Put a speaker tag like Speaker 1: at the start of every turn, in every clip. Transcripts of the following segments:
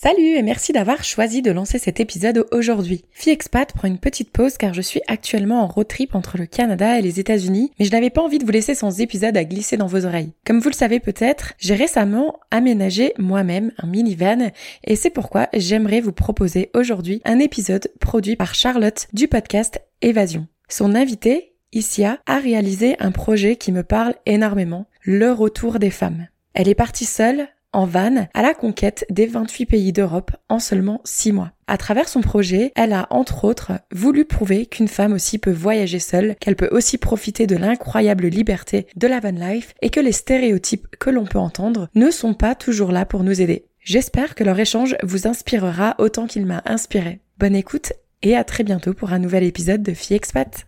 Speaker 1: Salut et merci d'avoir choisi de lancer cet épisode aujourd'hui. Fille expat prend une petite pause car je suis actuellement en road trip entre le Canada et les États-Unis, mais je n'avais pas envie de vous laisser sans épisode à glisser dans vos oreilles. Comme vous le savez peut-être, j'ai récemment aménagé moi-même un minivan et c'est pourquoi j'aimerais vous proposer aujourd'hui un épisode produit par Charlotte du podcast Évasion. Son invité, Isia, a réalisé un projet qui me parle énormément, le retour des femmes. Elle est partie seule, en van à la conquête des 28 pays d'Europe en seulement 6 mois. À travers son projet, elle a entre autres voulu prouver qu'une femme aussi peut voyager seule, qu'elle peut aussi profiter de l'incroyable liberté de la van life et que les stéréotypes que l'on peut entendre ne sont pas toujours là pour nous aider. J'espère que leur échange vous inspirera autant qu'il m'a inspiré. Bonne écoute et à très bientôt pour un nouvel épisode de Fille Expat.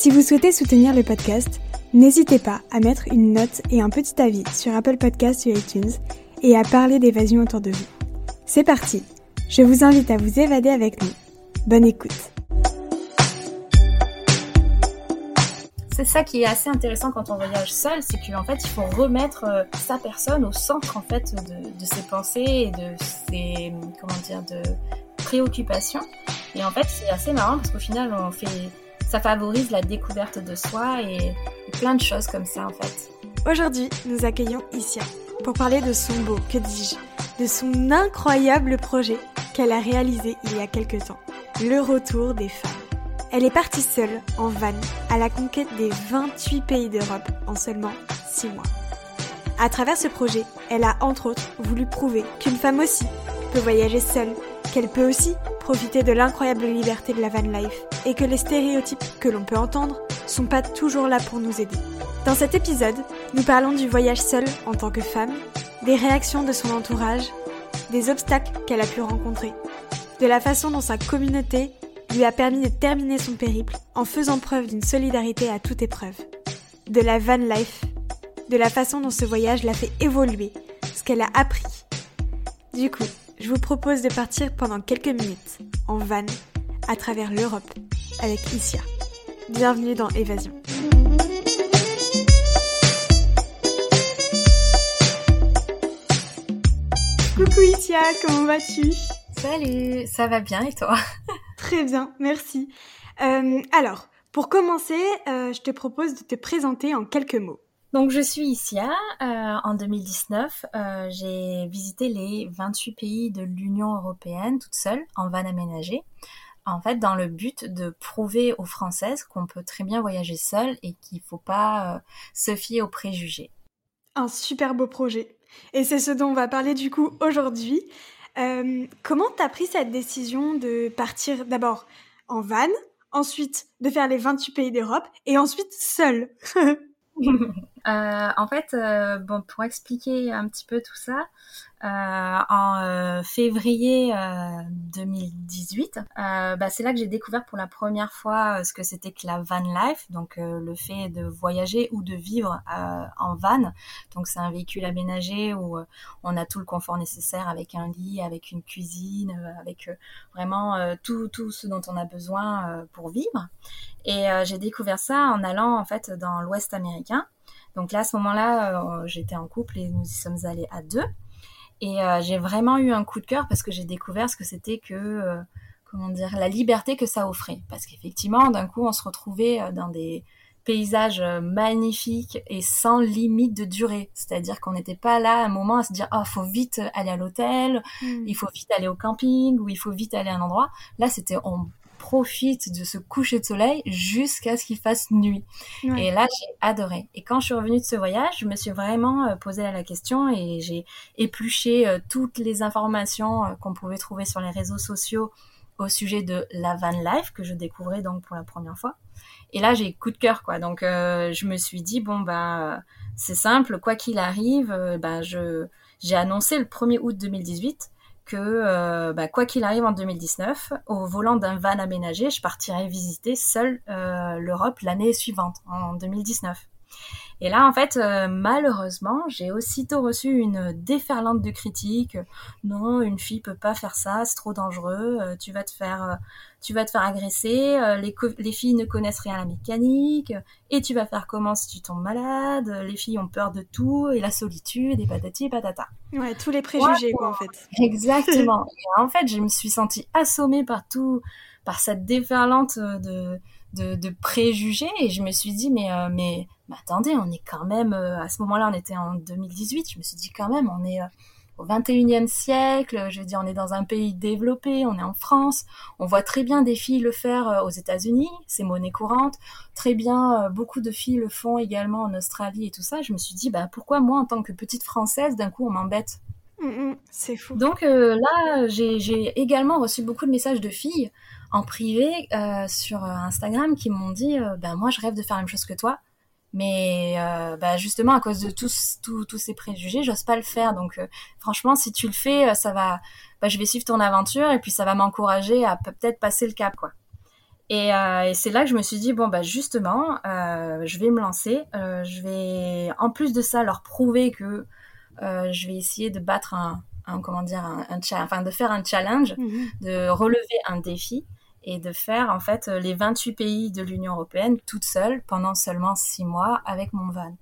Speaker 2: Si vous souhaitez soutenir le podcast, n'hésitez pas à mettre une note et un petit avis sur Apple Podcasts ou iTunes et à parler d'évasion autour de vous. C'est parti, je vous invite à vous évader avec nous. Bonne écoute.
Speaker 3: C'est ça qui est assez intéressant quand on voyage seul, c'est qu'en fait il faut remettre euh, sa personne au centre de, de ses pensées et de ses comment dire de préoccupations. Et en fait c'est assez marrant parce qu'au final on fait ça favorise la découverte de soi et, plein de choses comme ça en fait.
Speaker 2: Aujourd'hui, nous accueillons Isia pour parler de son beau, que dis-je, de son incroyable projet qu'elle a réalisé il y a quelques temps, le retour des femmes. Elle est partie seule, en van, à la conquête des 28 pays d'Europe en seulement 6 mois. À travers ce projet, elle a entre autres voulu prouver qu'une femme aussi peut voyager seule, qu'elle peut aussi de l'incroyable liberté de la van life et que les stéréotypes que l'on peut entendre sont pas toujours là pour nous aider. Dans cet épisode, nous parlons du voyage seul en tant que femme, des réactions de son entourage, des obstacles qu'elle a pu rencontrer, de la façon dont sa communauté lui a permis de terminer son périple en faisant preuve d'une solidarité à toute épreuve, de la van life, de la façon dont ce voyage l'a fait évoluer, ce qu'elle a appris. Du coup, je vous propose de partir pendant quelques minutes en van à travers l'Europe avec Isia. Bienvenue dans Évasion. Coucou Isia, comment vas-tu?
Speaker 3: Salut, ça va bien et toi?
Speaker 2: Très bien, merci. Euh, alors, pour commencer, euh, je te propose de te présenter en quelques mots.
Speaker 3: Donc je suis Isia. Euh, en 2019, euh, j'ai visité les 28 pays de l'Union européenne toute seule en van aménagé. En fait, dans le but de prouver aux Françaises qu'on peut très bien voyager seule et qu'il ne faut pas euh, se fier aux préjugés.
Speaker 2: Un super beau projet. Et c'est ce dont on va parler du coup aujourd'hui. comment t'as pris cette décision de partir d'abord en van, ensuite de faire les 28 pays d'Europe et ensuite seule?
Speaker 3: Euh, en fait, euh, bon, pour expliquer un petit peu tout ça, euh, en février 2018, bah, c'est là que j'ai découvert pour la première fois ce que c'était que la van life, donc le fait de voyager ou de vivre en van. Donc c'est un véhicule aménagé où on a tout le confort nécessaire avec un lit, avec une cuisine, avec vraiment tout, tout ce dont on a besoin pour vivre. Et j'ai découvert ça en allant en fait dans l'Ouest américain. Donc là, à ce moment-là, euh, j'étais en couple et nous y sommes allés à deux. Et euh, j'ai vraiment eu un coup de cœur parce que j'ai découvert ce que c'était que, euh, comment dire, la liberté que ça offrait. Parce qu'effectivement, d'un coup, on se retrouvait dans des paysages magnifiques et sans limite de durée. C'est-à-dire qu'on n'était pas là à un moment à se dire, oh, faut vite aller à l'hôtel, hmm. il faut vite aller au camping, ou il faut vite aller à un endroit. Là, c'était, on profite de ce coucher de soleil jusqu'à ce qu'il fasse nuit. Et là, j'ai adoré. Et quand je suis revenue de ce voyage, je me suis vraiment euh, posé la question et j'ai épluché euh, toutes les informations euh, qu'on pouvait trouver sur les réseaux sociaux au sujet de la van life que je découvrais donc pour la première fois. Et là, j'ai coup de cœur quoi. Donc je me suis dit bon bah c'est simple, quoi qu'il arrive, ben je j'ai annoncé le 1er août 2018 que bah, quoi qu'il arrive en 2019, au volant d'un van aménagé, je partirai visiter seule l'Europe l'année suivante, en 2019. Et là, en fait, euh, malheureusement, j'ai aussitôt reçu une déferlante de critiques. Non, une fille peut pas faire ça, c'est trop dangereux. Euh, tu vas te faire, euh, tu vas te faire agresser. Les, les, filles ne connaissent rien à la mécanique. Et tu vas faire comment si tu tombes malade Les filles ont peur de tout et la solitude et patati et patata.
Speaker 2: Ouais, tous les préjugés, quoi, en fait.
Speaker 3: Exactement. et en fait, je me suis sentie assommée par tout, par cette déferlante de de, de, préjugés et je me suis dit mais mais mais attendez, on est quand même, euh, à ce moment-là, on était en 2018, je me suis dit quand même, on est euh, au 21e siècle, je veux dire, on est dans un pays développé, on est en France, on voit très bien des filles le faire euh, aux États-Unis, c'est monnaie courante, très bien, beaucoup de filles le font également en Australie et tout ça. Je me suis dit, bah, pourquoi moi, en tant que petite Française, d'un coup, on m'embête?
Speaker 2: Mm, mm, C'est fou.
Speaker 3: Donc là, j'ai également reçu beaucoup de messages de filles en privé sur Instagram qui m'ont dit, ben moi, je rêve de faire la même chose que toi. Mais euh, bah justement à cause de tous tous ces préjugés j'ose pas le faire. Donc euh, franchement si tu le fais euh, ça va bah, je vais suivre ton aventure et puis ça va m'encourager à peut-être passer le cap quoi. Et, et c'est là que je me suis dit bon bah justement je vais me lancer. Je vais en plus de ça leur prouver que je vais essayer de battre un, un comment dire un, un enfin de faire un challenge mmh de relever un défi et de faire en fait les 28 pays de l'Union européenne toute seule pendant seulement six mois avec mon van.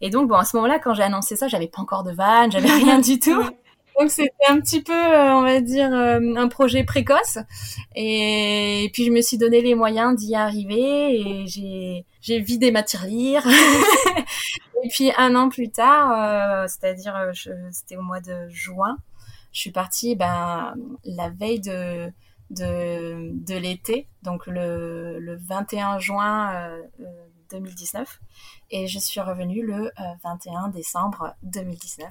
Speaker 3: Et donc bon à ce moment-là quand j'ai annoncé ça, j'avais pas encore de van, j'avais rien du tout. Donc c'était un petit peu, euh, on va dire, euh, un projet précoce. Et, puis je me suis donné les moyens d'y arriver et j'ai j'ai vidé ma tirelire. et puis un an plus tard, euh, c'est-à-dire c'était au mois de juin, je suis partie ben la veille de de, de l'été, donc le, le, 21 juin 2019. Euh, euh, et je suis revenue le 21 euh, décembre 2019.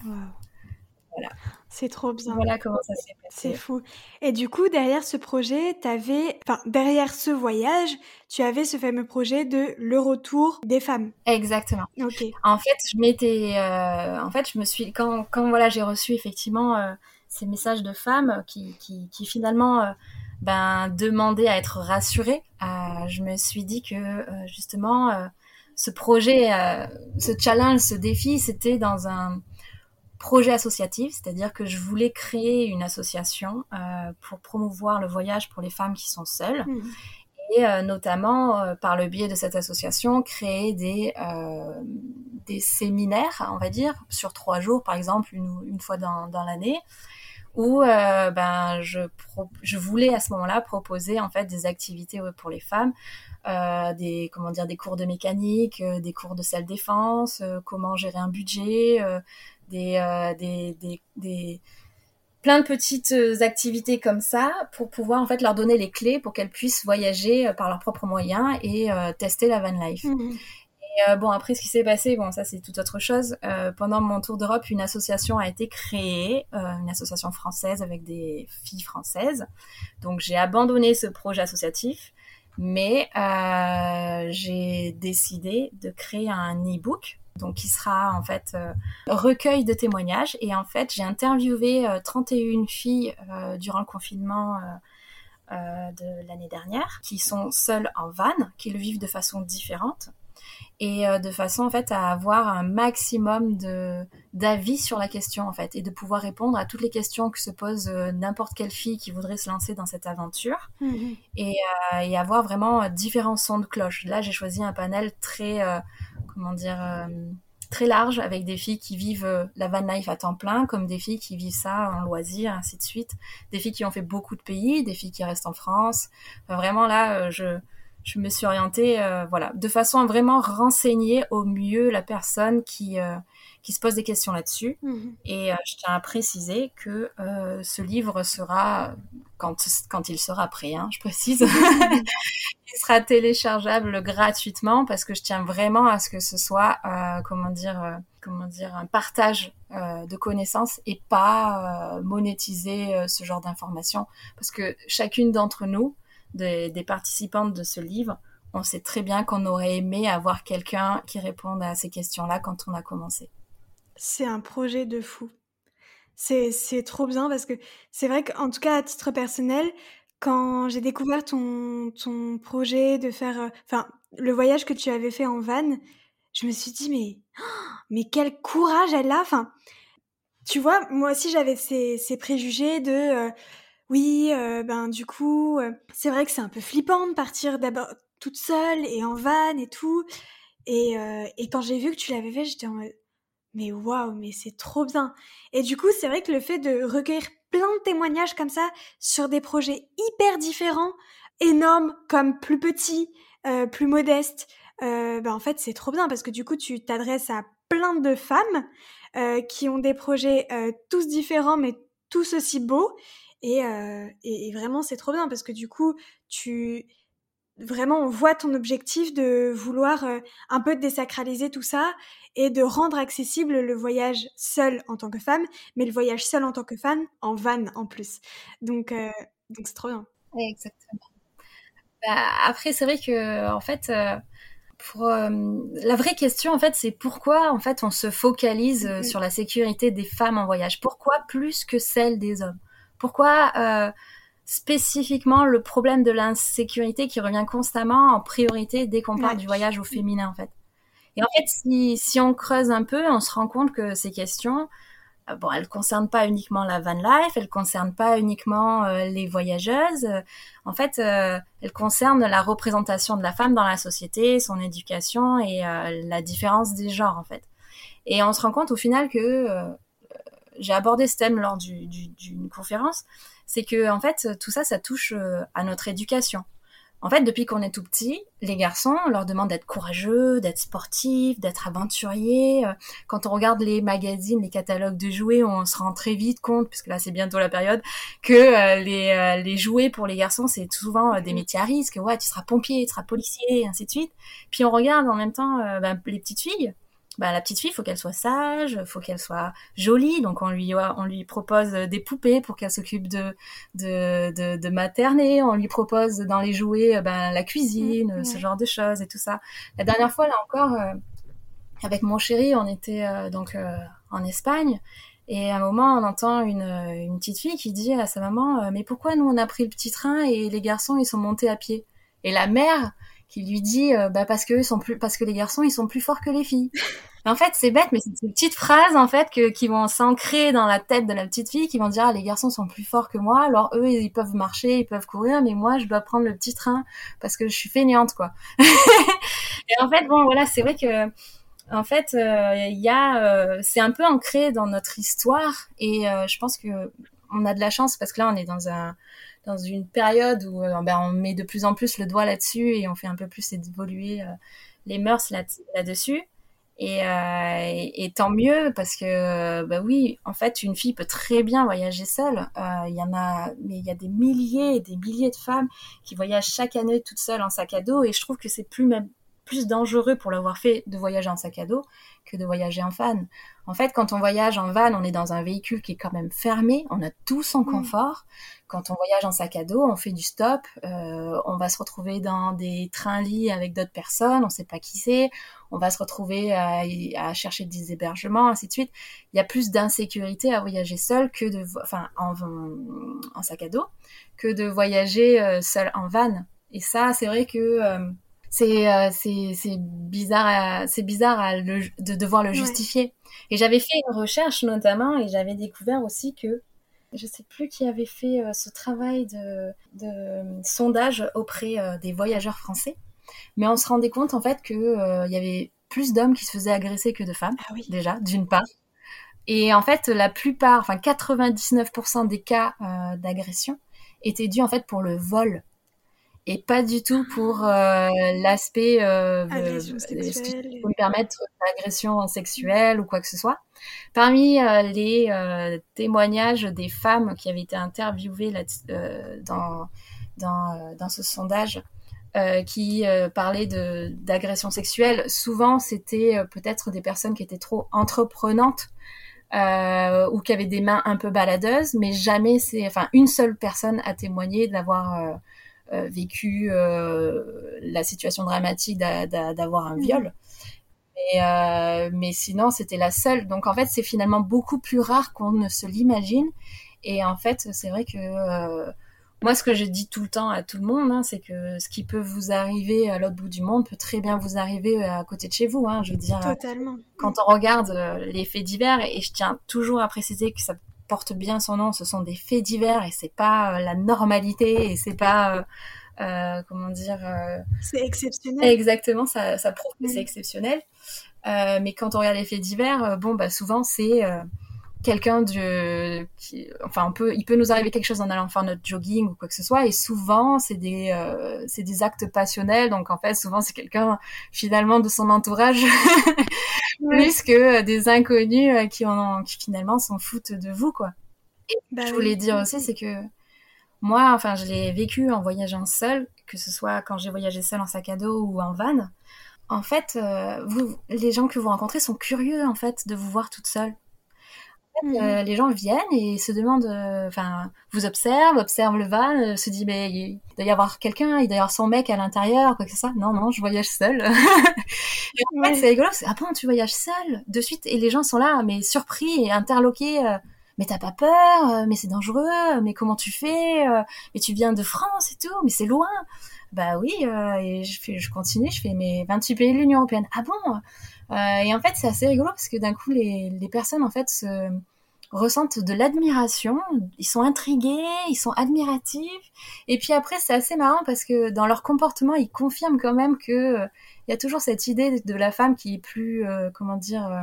Speaker 2: Voilà. C'est trop bien.
Speaker 3: Voilà comment ça s'est
Speaker 2: passé. C'est fou. Et du coup, derrière ce projet, avais, enfin, derrière ce voyage, tu avais ce fameux projet de le retour des femmes.
Speaker 3: Exactement.
Speaker 2: Ok.
Speaker 3: En fait, je m'étais, en fait, je me suis, quand, quand voilà, j'ai reçu effectivement ces messages de femmes qui, qui, qui finalement ben, demander à être rassurée. Euh, je me suis dit que euh, justement, euh, ce projet, ce challenge, ce défi, c'était dans un projet associatif, c'est-à-dire que je voulais créer une association pour promouvoir le voyage pour les femmes qui sont seules. Mmh. Et notamment, par le biais de cette association, créer des, des séminaires, on va dire, sur trois jours, par exemple, une, une fois dans, dans l'année, où euh, ben je je voulais à ce moment-là proposer en fait des activités pour les femmes euh, des comment dire des cours de mécanique euh, des cours de self défense euh, comment gérer un budget euh, des, des, des, des plein de petites activités comme ça pour pouvoir en fait leur donner les clés pour qu'elles puissent voyager par leurs propres moyens et tester la van life. Mmh. Euh, bon, après, ce qui s'est passé, bon, ça c'est toute autre chose. Euh, pendant mon tour d'Europe, une association a été créée, euh, une association française avec des filles françaises. Donc j'ai abandonné ce projet associatif, mais j'ai décidé de créer un e-book. Donc, qui sera en fait recueil de témoignages. Et en fait, j'ai interviewé 31 filles durant le confinement de l'année dernière, qui sont seules en van, qui le vivent de façon différente et euh, de façon en fait à avoir un maximum de d'avis sur la question en fait et de pouvoir répondre à toutes les questions que se pose euh, n'importe quelle fille qui voudrait se lancer dans cette aventure mhm. et, euh, et, avoir vraiment différents sons de cloche. Là, j'ai choisi un panel très comment dire très large avec des filles qui vivent la van life à temps plein, comme des filles qui vivent ça en loisir, ainsi de suite. Des filles qui ont fait beaucoup de pays, des filles qui restent en France. vraiment là, je, je me suis orientée, euh, voilà, de façon à vraiment renseigner au mieux la personne qui euh, qui se pose des questions là-dessus. Mhm. Et euh, je tiens à préciser que ce livre sera, quand quand il sera prêt, hein, je précise, il sera téléchargeable gratuitement parce que je tiens vraiment à ce que ce soit, comment dire, comment dire, un partage de connaissances et pas monétiser ce genre d'informations, parce que chacune d'entre nous des, participantes de ce livre on sait très bien qu'on aurait aimé avoir quelqu'un qui réponde à ces questions-là quand on a commencé.
Speaker 2: C'est un projet de fou. C'est, trop bien parce que c'est vrai qu'en tout cas, à titre personnel, quand j'ai découvert ton, ton projet de faire, euh, enfin, le voyage que tu avais fait en van, je me suis dit, mais, mais quel courage elle a. Enfin, tu vois, moi aussi, j'avais ces, ces préjugés de, euh, oui, euh, ben, du coup, c'est vrai que c'est un peu flippant de partir d'abord toute seule et en van et tout. Et, et quand j'ai vu que tu l'avais fait, j'étais en mode, mais waouh, mais c'est trop bien. Et du coup, c'est vrai que le fait de recueillir plein de témoignages comme ça sur des projets hyper différents, énormes comme plus petits, euh, plus modestes, euh, ben en fait, c'est trop bien parce que du coup, tu t'adresses à plein de femmes euh, qui ont des projets euh, tous différents mais tous aussi beaux. Et, euh, et, et vraiment, c'est trop bien parce que du coup, tu vraiment on voit ton objectif de vouloir euh, un peu désacraliser tout ça et de rendre accessible le voyage seul en tant que femme, mais le voyage seul en tant que femme en van en plus. Donc euh, donc c'est trop bien.
Speaker 3: Exactement. Bah, après c'est vrai que en fait pour euh, la vraie question en fait c'est pourquoi en fait on se focalise sur la sécurité des femmes en voyage? Pourquoi plus que celle des hommes? Pourquoi spécifiquement le problème de l'insécurité qui revient constamment en priorité dès qu'on parle du voyage au féminin en fait? Et en fait, si, si on creuse un peu, on se rend compte que ces questions, euh, bon, elles concernent pas uniquement la van life, elles concernent pas uniquement euh, les voyageuses. En fait, euh, elles concernent la représentation de la femme dans la société, son éducation et euh, la différence des genres en fait. Et on se rend compte au final que euh, j'ai abordé ce thème lors d'une du, du, conférence c'est que en fait tout ça ça touche euh, à notre éducation. En fait, depuis qu'on est tout petit, les garçons, on leur demande d'être courageux, d'être sportifs, d'être aventuriers. Euh, quand on regarde les magazines, les catalogues de jouets, on se rend très vite compte, puisque là c'est bientôt la période, que euh, les, les jouets pour les garçons, c'est souvent des métiers à risque. Ouais, tu seras pompier, tu seras policier, et ainsi de suite. Puis on regarde en même temps ben, les petites filles bah, la petite fille, faut qu'elle soit sage, faut qu'elle soit jolie. Donc on lui on lui propose des poupées pour qu'elle s'occupe de, de de, de materner. On lui propose dans les jouets ben, la cuisine, mmh, ce genre de choses et tout ça. La dernière fois là encore, euh, avec mon chéri, on était euh, donc euh, en Espagne. Et à un moment, on entend une, une petite fille qui dit à sa maman Mais pourquoi nous on a pris le petit train et les garçons ils sont montés à pied? Et la mère qui lui dit euh, bah parce que sont plus parce que les garçons ils sont plus forts que les filles. en fait, c'est bête mais c'est ces petites phrases en fait que qui vont s'ancrer dans la tête de la petite fille qui vont dire ah, les garçons sont plus forts que moi, alors eux ils peuvent marcher, ils peuvent courir mais moi je dois prendre le petit train parce que je suis fainéante quoi. et en fait bon voilà, c'est vrai que en fait, il euh, y a, euh, c'est un peu ancré dans notre histoire et euh, je pense que on a de la chance parce que là, on est dans un, dans une période où euh, ben, on met de plus en plus le doigt là-dessus et on fait un peu plus évoluer euh, les mœurs là-dessus. et, euh, et, et, tant mieux parce que bah oui, en fait, une fille peut très bien voyager seule. Il euh, y en a, mais il y a des milliers et des milliers de femmes qui voyagent chaque année toutes seules en sac à dos et je trouve que c'est plus même plus dangereux pour l'avoir fait de voyager en sac à dos que de voyager en van. En fait, quand on voyage en van, on est dans un véhicule qui est quand même fermé, on a tout son confort. Quand on voyage en sac à dos, on fait du stop, euh, on va se retrouver dans des trains-lits avec d'autres personnes, on sait pas qui c'est, on va se retrouver à, à, chercher des hébergements, ainsi de suite. Il y a plus d'insécurité à voyager seul que de, enfin, en, en, sac à dos, que de voyager euh, seul en van. Et ça, c'est vrai que euh, c'est euh, c'est bizarre c'est bizarre à le, de devoir le justifier. Ouais. Et j'avais fait une recherche notamment et j'avais découvert aussi que je sais plus qui avait fait euh, ce travail de, de euh, sondage auprès euh, des voyageurs français, mais on se rendait compte en fait que il y avait plus d'hommes qui se faisaient agresser que de femmes ah oui. déjà d'une part. Et en fait, la plupart, enfin 99% des cas d'agression étaient dus en fait pour le vol et pas du tout pour euh, l'aspect euh, pour me permettre d'agression sexuelle ou quoi que ce soit? Parmi euh, les euh, témoignages des femmes qui avaient été interviewées là, euh, dans, dans, euh, dans ce sondage, qui parlaient d'agression sexuelle, souvent c'était peut-être des personnes qui étaient trop entreprenantes ou qui avaient des mains un peu baladeuses, mais jamais c'est, enfin une seule personne a témoigné de l'avoir vécu la situation dramatique d'avoir un mmh. viol. Mais, mais sinon, c'était la seule. Donc en fait, c'est finalement beaucoup plus rare qu'on ne se l'imagine. Et en fait, c'est vrai que moi, ce que je dis tout le temps à tout le monde, hein, c'est que ce qui peut vous arriver à l'autre bout du monde peut très bien vous arriver à côté de chez vous. Hein, je veux dire,
Speaker 2: Totalement.
Speaker 3: quand on regarde euh, les faits divers, et je tiens toujours à préciser que ça porte bien son nom, ce sont des faits divers et c'est pas euh, la normalité et c'est pas euh, comment dire.
Speaker 2: c'est exceptionnel.
Speaker 3: Exactement, ça, ça prouve que c'est exceptionnel. mais quand on regarde les faits divers, bon bah souvent c'est quelqu'un de qui enfin on peut il peut nous arriver quelque chose en allant faire notre jogging ou quoi que ce soit et souvent c'est des euh, c'est des actes passionnels donc en fait souvent c'est quelqu'un finalement de son entourage plus que des inconnus euh, qui en qui finalement s'en foutent de vous quoi. Et bah je voulais dire aussi c'est que moi enfin je l'ai vécu en voyageant seule que ce soit quand j'ai voyagé seule en sac à dos ou en van. En fait euh, vous les gens que vous rencontrez sont curieux en fait de vous voir toute seule Mmh. Euh, les gens viennent et se demandent, euh, enfin, vous observent, observent le van, euh, se dit mais il doit y avoir quelqu'un, il doit y avoir son mec à l'intérieur, quoi que ce soit. Non, non, je voyage seule. en fait, c'est rigolo. Ah bon, tu voyages seule? De suite et les gens sont là, mais surpris et interloqués. mais t'as pas peur Mais c'est dangereux Mais comment tu fais Mais tu viens de France et tout Mais c'est loin Bah oui. et je fais, je continue. Je fais mes 28 pays de l'Union européenne. Ah bon? Et en fait, c'est assez rigolo parce que d'un coup, les, les personnes en fait se ressentent de l'admiration, ils sont intrigués, ils sont admiratifs. Et puis après, c'est assez marrant parce que dans leur comportement, ils confirment quand même que euh, il y a toujours cette idée de la femme qui est plus, euh, comment dire, euh,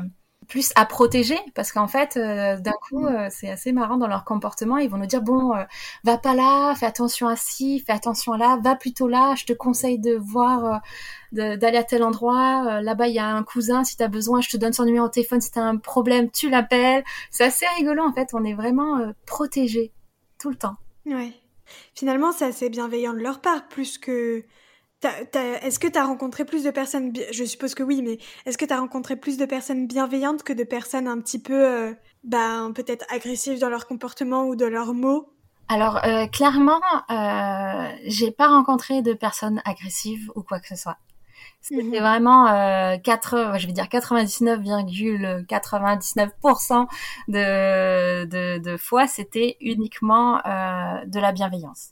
Speaker 3: plus à protéger parce qu'en fait d'un coup c'est assez marrant dans leur comportement ils vont nous dire bon va pas là fais attention à ci fais attention à là va plutôt là je te conseille de voir d'aller à tel endroit. Euh, là-bas, il y a un cousin. Si tu as besoin, je te donne son numéro de téléphone. Si tu as un problème, tu l'appelles. C'est assez rigolo, en fait. On est vraiment euh, protégé tout le temps.
Speaker 2: Ouais. Finalement, c'est assez bienveillant de leur part, plus que... Est-ce que tu as rencontré plus de personnes, je suppose que oui, mais est-ce que tu as rencontré plus de personnes bienveillantes que de personnes un petit peu, euh, ben, peut-être agressives dans leur comportement ou dans leurs mots?
Speaker 3: Alors, clairement, euh, j'ai pas rencontré de personnes agressives ou quoi que ce soit. C'était mhm. vraiment euh, 4, je vais dire 99,99% de, de, de fois, c'était uniquement euh, de la bienveillance.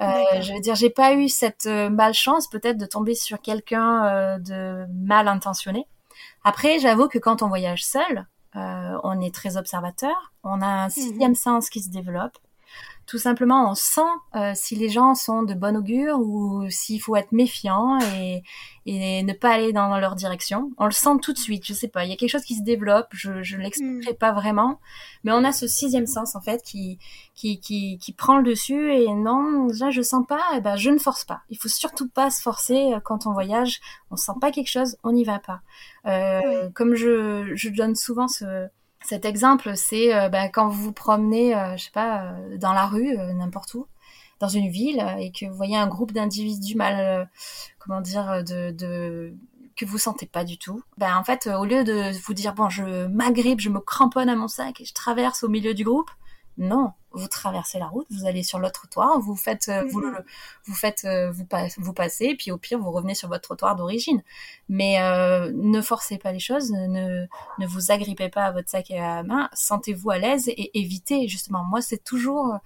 Speaker 3: Euh, je veux dire, j'ai pas eu cette euh, malchance peut-être de tomber sur quelqu'un euh, de mal intentionné. Après, j'avoue que quand on voyage seul, euh, on est très observateur, on a un mhm. sixième sens qui se développe tout simplement on sent euh, si les gens sont de bon augure ou s'il faut être méfiant et, et, ne pas aller dans leur direction. On le sent tout de suite, je sais pas, il y a quelque chose qui se développe, je, ne l'expliquerai mm. pas vraiment, mais on a ce sixième sens en fait qui, qui, qui, qui prend le dessus et non, déjà je sens pas, et eh ben je ne force pas. Il faut surtout pas se forcer euh, quand on voyage, on sent pas quelque chose, on n'y va pas. Euh, Comme je, je donne souvent ce cet exemple, c'est euh, bah, quand vous vous promenez, euh, je sais pas, euh, dans la rue, n'importe où, dans une ville, et que vous voyez un groupe d'individus mal, comment dire, de, de que vous sentez pas du tout. Ben en fait, au lieu de vous dire bon, je m'agrippe, je me cramponne à mon sac et je traverse au milieu du groupe, non, vous traversez la route, vous allez sur le trottoir, vous faites, euh, vous, mhm. vous faites, euh, vous, vous passez, puis au pire vous revenez sur votre trottoir d'origine. Mais euh, ne forcez pas les choses, ne, ne vous agrippez pas à votre sac à la main, sentez-vous à l'aise et évitez justement. Moi, c'est toujours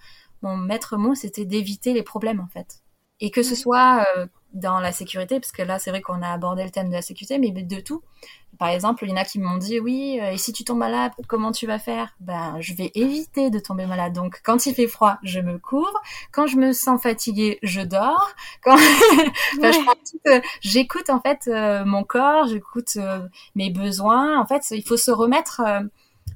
Speaker 3: mon maître mot, c'était d'éviter les problèmes en fait, et que ce soit dans la sécurité, parce que là, c'est vrai qu'on a abordé le thème de la sécurité, mais de tout. Par exemple, il y en a qui m'ont dit, oui, euh, et si tu tombes malade, comment tu vas faire? Ben, je vais éviter de tomber malade. Donc, quand il fait froid, je me couvre. Quand je me sens fatiguée, je dors. Quand euh, j'écoute en fait euh, mon corps, j'écoute mes besoins. En fait, il faut se remettre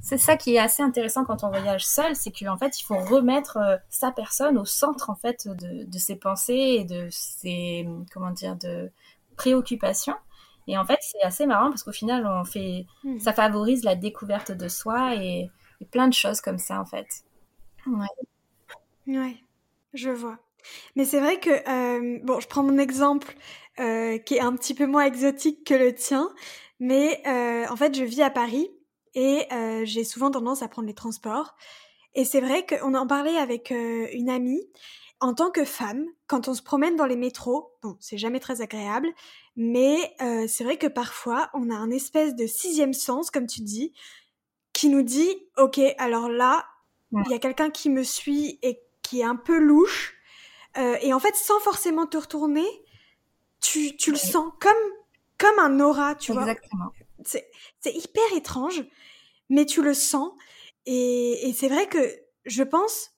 Speaker 3: c'est ça qui est assez intéressant quand on voyage seul, c'est qu'en fait, il faut remettre euh, sa personne au centre en fait de, ses pensées et de ses comment dire de préoccupations. Et en fait, c'est assez marrant parce qu'au final, on fait, hmm. ça favorise la découverte de soi et, plein de choses comme ça en fait.
Speaker 2: Ouais. Ouais, je vois. Mais c'est vrai que euh, bon, je prends mon exemple euh, qui est un petit peu moins exotique que le tien, mais en fait, je vis à Paris et euh, j'ai souvent tendance à prendre les transports. Et c'est vrai qu'on en parlait avec euh, une amie en tant que femme, quand on se promène dans les métros, bon, c'est jamais très agréable, mais euh, c'est vrai que parfois, on a un espèce de sixième sens, comme tu dis, qui nous dit, ok, alors là, il y a quelqu'un qui me suit et qui est un peu louche, euh, et en fait, sans forcément te retourner, tu, tu le sens comme, comme un aura, tu
Speaker 3: Exactement.
Speaker 2: vois. C'est hyper étrange, mais tu le sens. Et, et c'est vrai que je pense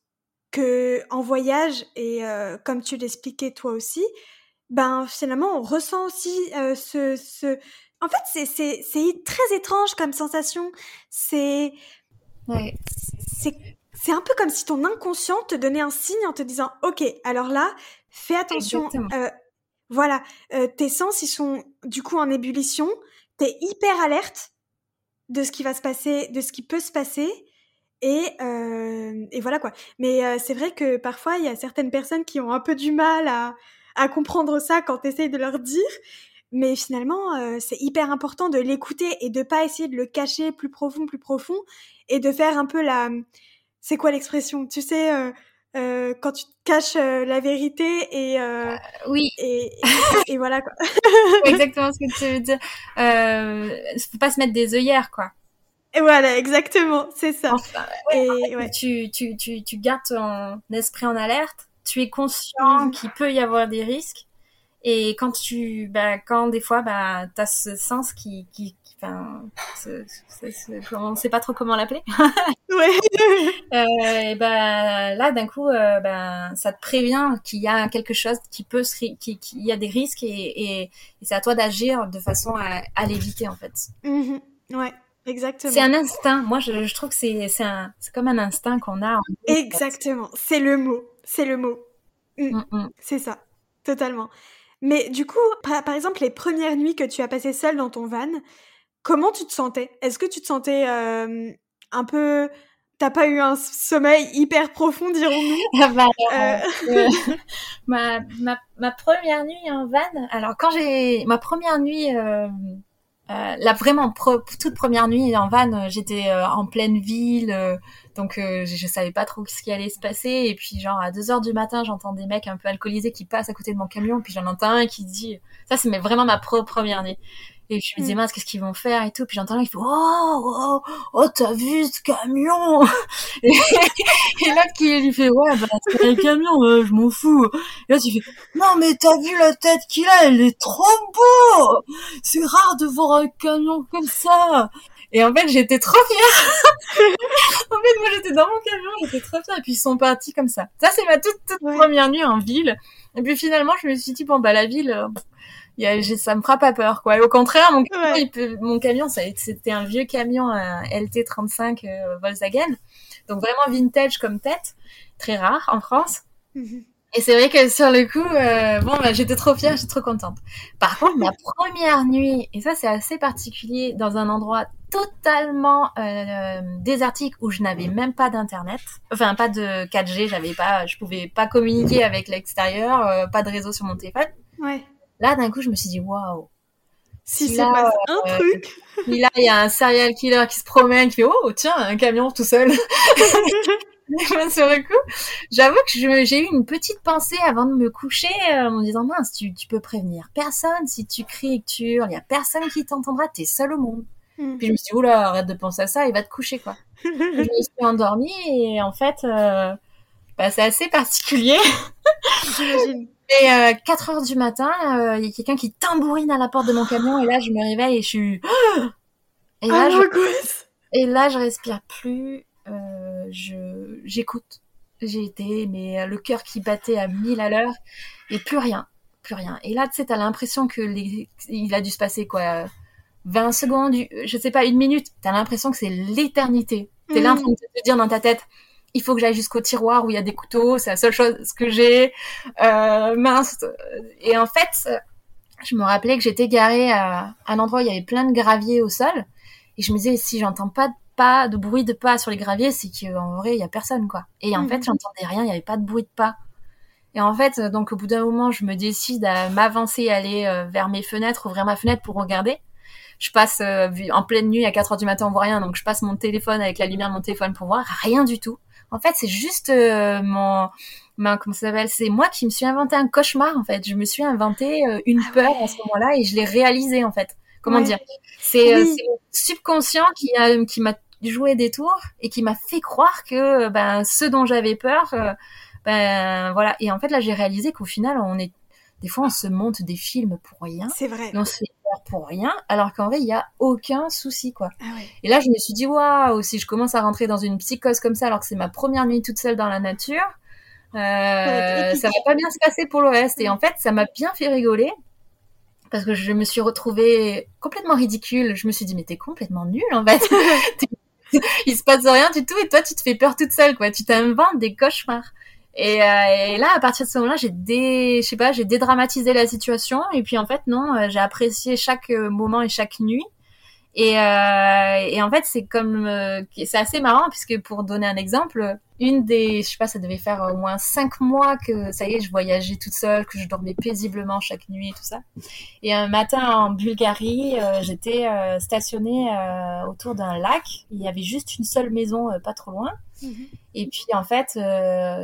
Speaker 2: que en voyage et euh, comme tu l'expliquais toi aussi, ben finalement on ressent aussi euh, ce, ce en fait c'est c'est c'est très étrange comme sensation c'est
Speaker 3: ouais.
Speaker 2: c'est c'est un peu comme si ton inconscient te donnait un signe en te disant ok alors là fais attention euh, voilà euh, tes sens ils sont du coup en ébullition t'es hyper alerte de ce qui va se passer de ce qui peut se passer et, et voilà quoi. Mais c'est vrai que parfois, il y a certaines personnes qui ont un peu du mal à, à comprendre ça quand tu essayes de leur dire. Mais finalement, euh, c'est hyper important de l'écouter et de pas essayer de le cacher plus profond, plus profond, et de faire un peu la... C'est quoi l'expression? Tu sais, euh, euh, quand tu caches euh, la vérité et...
Speaker 3: Oui.
Speaker 2: Et, et, et voilà quoi.
Speaker 3: Exactement ce que tu veux dire. Euh, faut pas se mettre des œillères quoi.
Speaker 2: Et voilà, exactement, c'est ça.
Speaker 3: Enfin, ouais, et en fait, ouais. tu, tu, tu, tu gardes ton esprit en alerte, tu es conscient mmh. qu'il peut y avoir des risques, et quand tu, bah, quand des fois, bah, t'as ce sens qui, qui, qui enfin, ce, ce, ce, on sait pas trop comment l'appeler.
Speaker 2: ouais.
Speaker 3: euh, et bah, là, d'un coup, euh, bah, ça te prévient qu'il y a quelque chose qui peut se, qui, qui, y a des risques, et, et, et c'est à toi d'agir de façon à, à l'éviter, en fait.
Speaker 2: Mmh. Ouais. Exactement.
Speaker 3: C'est un instinct. Moi, je, je trouve que c'est c'est un c'est comme un instinct qu'on a.
Speaker 2: Exactement. C'est le mot. C'est le mot.
Speaker 3: Mm -hmm.
Speaker 2: C'est ça. Totalement. Mais du coup, par, par, exemple, les premières nuits que tu as passées seule dans ton van, comment tu te sentais? Est-ce que tu te sentais euh, un peu T'as pas eu un sommeil hyper profond, dirons-nous?
Speaker 3: Bah, euh... euh, ma, ma, ma première nuit en van. Alors quand j'ai ma première nuit euh, euh, la vraiment toute première nuit en van, j'étais euh, en pleine ville, euh, donc je, je, savais pas trop ce qui allait se passer. Et puis genre à 2 heures du matin, j'entends des mecs un peu alcoolisés qui passent à côté de mon camion, puis j'en entends un qui dit, ça c'est vraiment ma pro première nuit. Et je me disais, mince, qu'est-ce qu'ils vont faire et tout. Puis j'entends il fait, oh, oh, oh, t'as vu ce camion Et, et l'autre qui lui fait, ouais, bah, c'est un camion, euh, je m'en fous. Et là, tu fais, non, mais t'as vu la tête qu'il a, elle est trop beau C'est rare de voir un camion comme ça et en fait, j'étais trop fière. en fait, moi, j'étais dans mon camion, j'étais trop fière. Et puis, ils sont partis comme ça. Ça, c'est ma toute, toute ouais. première nuit en ville. Et puis, finalement, je me suis dit, bon, bah, la ville, euh, y a, ça me fera pas peur quoi. Et au contraire, mon camion, ouais. peut, mon camion c'était un vieux camion un LT35 euh, Volkswagen, donc vraiment vintage comme tête, très rare en France. Mm -hmm. Et c'est vrai que sur le coup, euh, bon, bah, j'étais trop fière, j'étais trop contente. Par contre, ma première nuit, et ça c'est assez particulier, dans un endroit totalement euh, désertique où je n'avais même pas d'internet, enfin pas de 4G, j'avais pas, je pouvais pas communiquer avec l'extérieur, euh, pas de réseau sur mon téléphone.
Speaker 2: Ouais.
Speaker 3: Là, d'un coup, je me suis dit, waouh.
Speaker 2: Si, c'est pas un euh, truc.
Speaker 3: Puis là, il y a un serial killer qui se promène, qui fait, oh, tiens, un camion tout seul. sur le coup, j'avoue que j'ai eu une petite pensée avant de me coucher euh, en me disant, mince, tu, tu peux prévenir personne. Si tu cries et que tu hurles, il y a personne qui t'entendra, t'es seul au monde. Mm. Puis je me suis dit, oula, arrête de penser à ça, il va te coucher, quoi. je me suis endormie et en fait, euh, bah, c'est assez particulier.
Speaker 2: J'imagine.
Speaker 3: Et euh, 4 heures du matin, il euh, y a quelqu'un qui tambourine à la porte de mon camion et là je me réveille et je suis
Speaker 2: et là,
Speaker 3: oh,
Speaker 2: je...
Speaker 3: et là je respire plus, euh, je j'écoute. J'ai été mais le cœur qui battait à 1000 à l'heure et plus rien, plus rien. Et là tu sais t'as l'impression que les... il a dû se passer quoi 20 secondes, je sais pas une minute, t'as l'impression que c'est l'éternité. T'es mmh. là en train de te dire dans ta tête il faut que j'aille jusqu'au tiroir où il y a des couteaux, c'est la seule chose que j'ai. Euh, mince. Et en fait, je me rappelais que j'étais garée à un endroit où il y avait plein de gravier au sol. Et je me disais, si j'entends pas de pas, de bruit de pas sur les graviers, c'est qu'en vrai, il y a personne, quoi. Et en mmh. fait, j'entendais rien, il y avait pas de bruit de pas. Et en fait, donc au bout d'un moment, je me décide à m'avancer, aller euh, vers mes fenêtres, ouvrir ma fenêtre pour regarder. Je passe euh, en pleine nuit à 4 heures du matin, on voit rien, donc je passe mon téléphone avec la lumière de mon téléphone pour voir rien du tout En fait, c'est juste mon comment ça s'appelle? C'est moi qui me suis inventé un cauchemar en fait. Je me suis inventé une ah peur à ce moment-là et je l'ai réalisé en fait. Comment dire? C'est le subconscient qui a qui m'a joué des tours et qui m'a fait croire que ben ce dont j'avais peur ben voilà. Et en fait là j'ai réalisé qu'au final on est des fois on se monte des films pour rien.
Speaker 2: C'est vrai.
Speaker 3: on se fait peur pour rien, alors qu'en vrai il y a aucun souci quoi. Ah ouais. Et là je me suis dit waouh, si je commence à rentrer dans une psychose comme ça alors que c'est ma première nuit toute seule dans la nature, euh, ça va pas bien se passer pour le reste. Et en fait ça m'a bien fait rigoler parce que je me suis retrouvée complètement ridicule. Je me suis dit mais t'es complètement nulle en fait. il se passe rien du tout et toi tu te fais peur toute seule quoi. Tu t'inventes des cauchemars. Et, euh, et, là, à partir de ce moment-là, j'ai dé, je sais pas, j'ai dédramatisé la situation. Et puis en fait, non, euh, j'ai apprécié chaque euh, moment et chaque nuit. Et, euh, et en fait, c'est comme, euh, c'est assez marrant puisque pour donner un exemple, une des, je sais pas, ça devait faire au moins cinq mois que ça y est, je voyageais toute seule, que je dormais paisiblement chaque nuit, tout ça. Et un matin en Bulgarie, euh, j'étais euh, stationnée autour d'un lac. Il y avait juste une seule maison, pas trop loin. Mhm. Et puis en fait,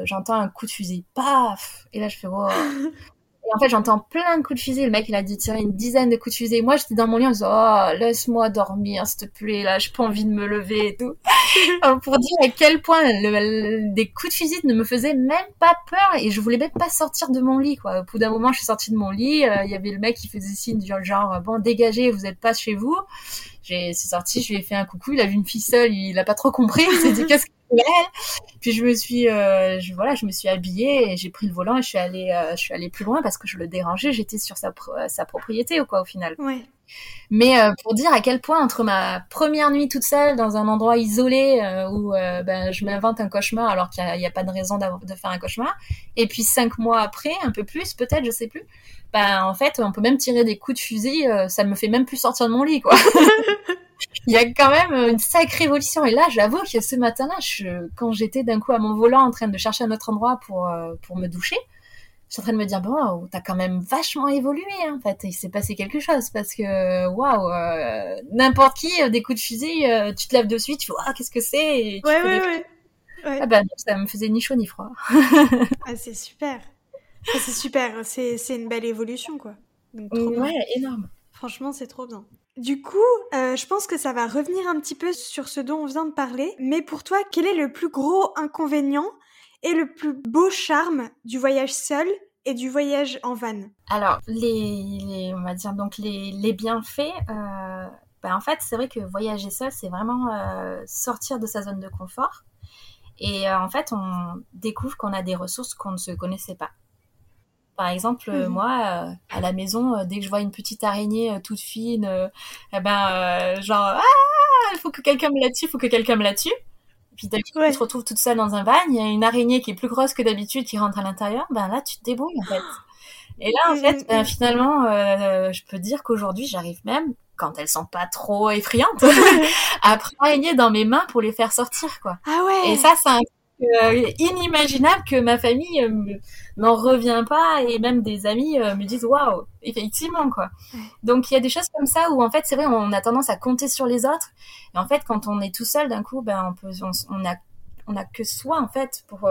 Speaker 3: j'entends un coup de fusil, paf. Et là, je fais oh. Et en fait, j'entends plein de coups de fusil. Le mec, il a dû tirer une dizaine de coups de fusil. Moi, j'étais dans mon lit en disant, oh, laisse-moi dormir, s'il te plaît, là, j'ai pas envie de me lever et tout. pour dire à quel point des coups de fusil ne me faisaient même pas peur et je voulais même pas sortir de mon lit, quoi. Au bout d'un moment, je suis sortie de mon lit, euh, il y avait le mec qui faisait signe du genre, bon, dégagez, vous êtes pas chez vous. J'ai, c'est sorti, je lui ai fait un coucou, il a vu une fille seule, il a pas trop compris, il s'est dit, qu'est-ce puis je me suis, euh, je, voilà, je me suis habillée et j'ai pris le volant et je suis allée, euh, je suis allée plus loin parce que je le dérangeais. J'étais sur sa, sa propriété ou quoi au final.
Speaker 2: Ouais.
Speaker 3: Mais euh, pour dire à quel point entre ma première nuit toute seule dans un endroit isolé euh, où euh, ben, je m'invente un cauchemar alors qu'il n'y a, a, pas de raison de faire un cauchemar, et puis cinq mois après, un peu plus peut-être, je sais plus, ben en fait on peut même tirer des coups de fusil, ça me fait même plus sortir de mon lit quoi. Il y a quand même une sacrée évolution. Et là, j'avoue que ce matin-là, je, quand j'étais d'un coup à mon volant en train de chercher un autre endroit pour, pour me doucher, suis en train de me dire bon t'as quand même vachement évolué hein, en fait. Il s'est passé quelque chose parce que waouh euh, n'importe qui euh, des coups de fusil euh, tu te lèves de suite tu vois qu'est-ce que c'est?
Speaker 2: Ouais, ouais, ouais,
Speaker 3: ah bah ça me faisait ni chaud ni froid.
Speaker 2: Ah c'est super. Ah, c'est super. C'est c'est une belle évolution quoi.
Speaker 3: Ouais énorme.
Speaker 2: Franchement c'est trop bien du coup, je pense que ça va revenir un petit peu sur ce dont on vient de parler. Mais pour toi, quel est le plus gros inconvénient et le plus beau charme du voyage seul et du voyage en van?
Speaker 3: Alors, les, on va dire donc les, les bienfaits, euh, ben en fait, c'est vrai que voyager seul, c'est vraiment euh, sortir de sa zone de confort. Et euh, en fait, on découvre qu'on a des ressources qu'on ne se connaissait pas. Par exemple, mhm. moi, à la maison, dès que je vois une petite araignée toute fine, eh ben, genre, ah, il faut que quelqu'un me la tue, il faut que quelqu'un me la tue. Puis tu te retrouves toute seule dans un van, il y a une araignée qui est plus grosse que d'habitude qui rentre à l'intérieur, ben là tu te débrouilles en fait. Et là en fait, ben, finalement, euh, je peux dire qu'aujourd'hui j'arrive même, quand elles sont pas trop effrayantes, à prendre l'araignée dans mes mains pour les faire sortir quoi.
Speaker 2: Ah ouais.
Speaker 3: Et ça c'est un euh, inimaginable que ma famille euh, n'en revient pas et même des amis euh, me disent waouh effectivement quoi. Donc il y a des choses comme ça où en fait c'est vrai on a tendance à compter sur les autres. Et en fait quand on est tout seul d'un coup ben on peut on, a on a que soi en fait pour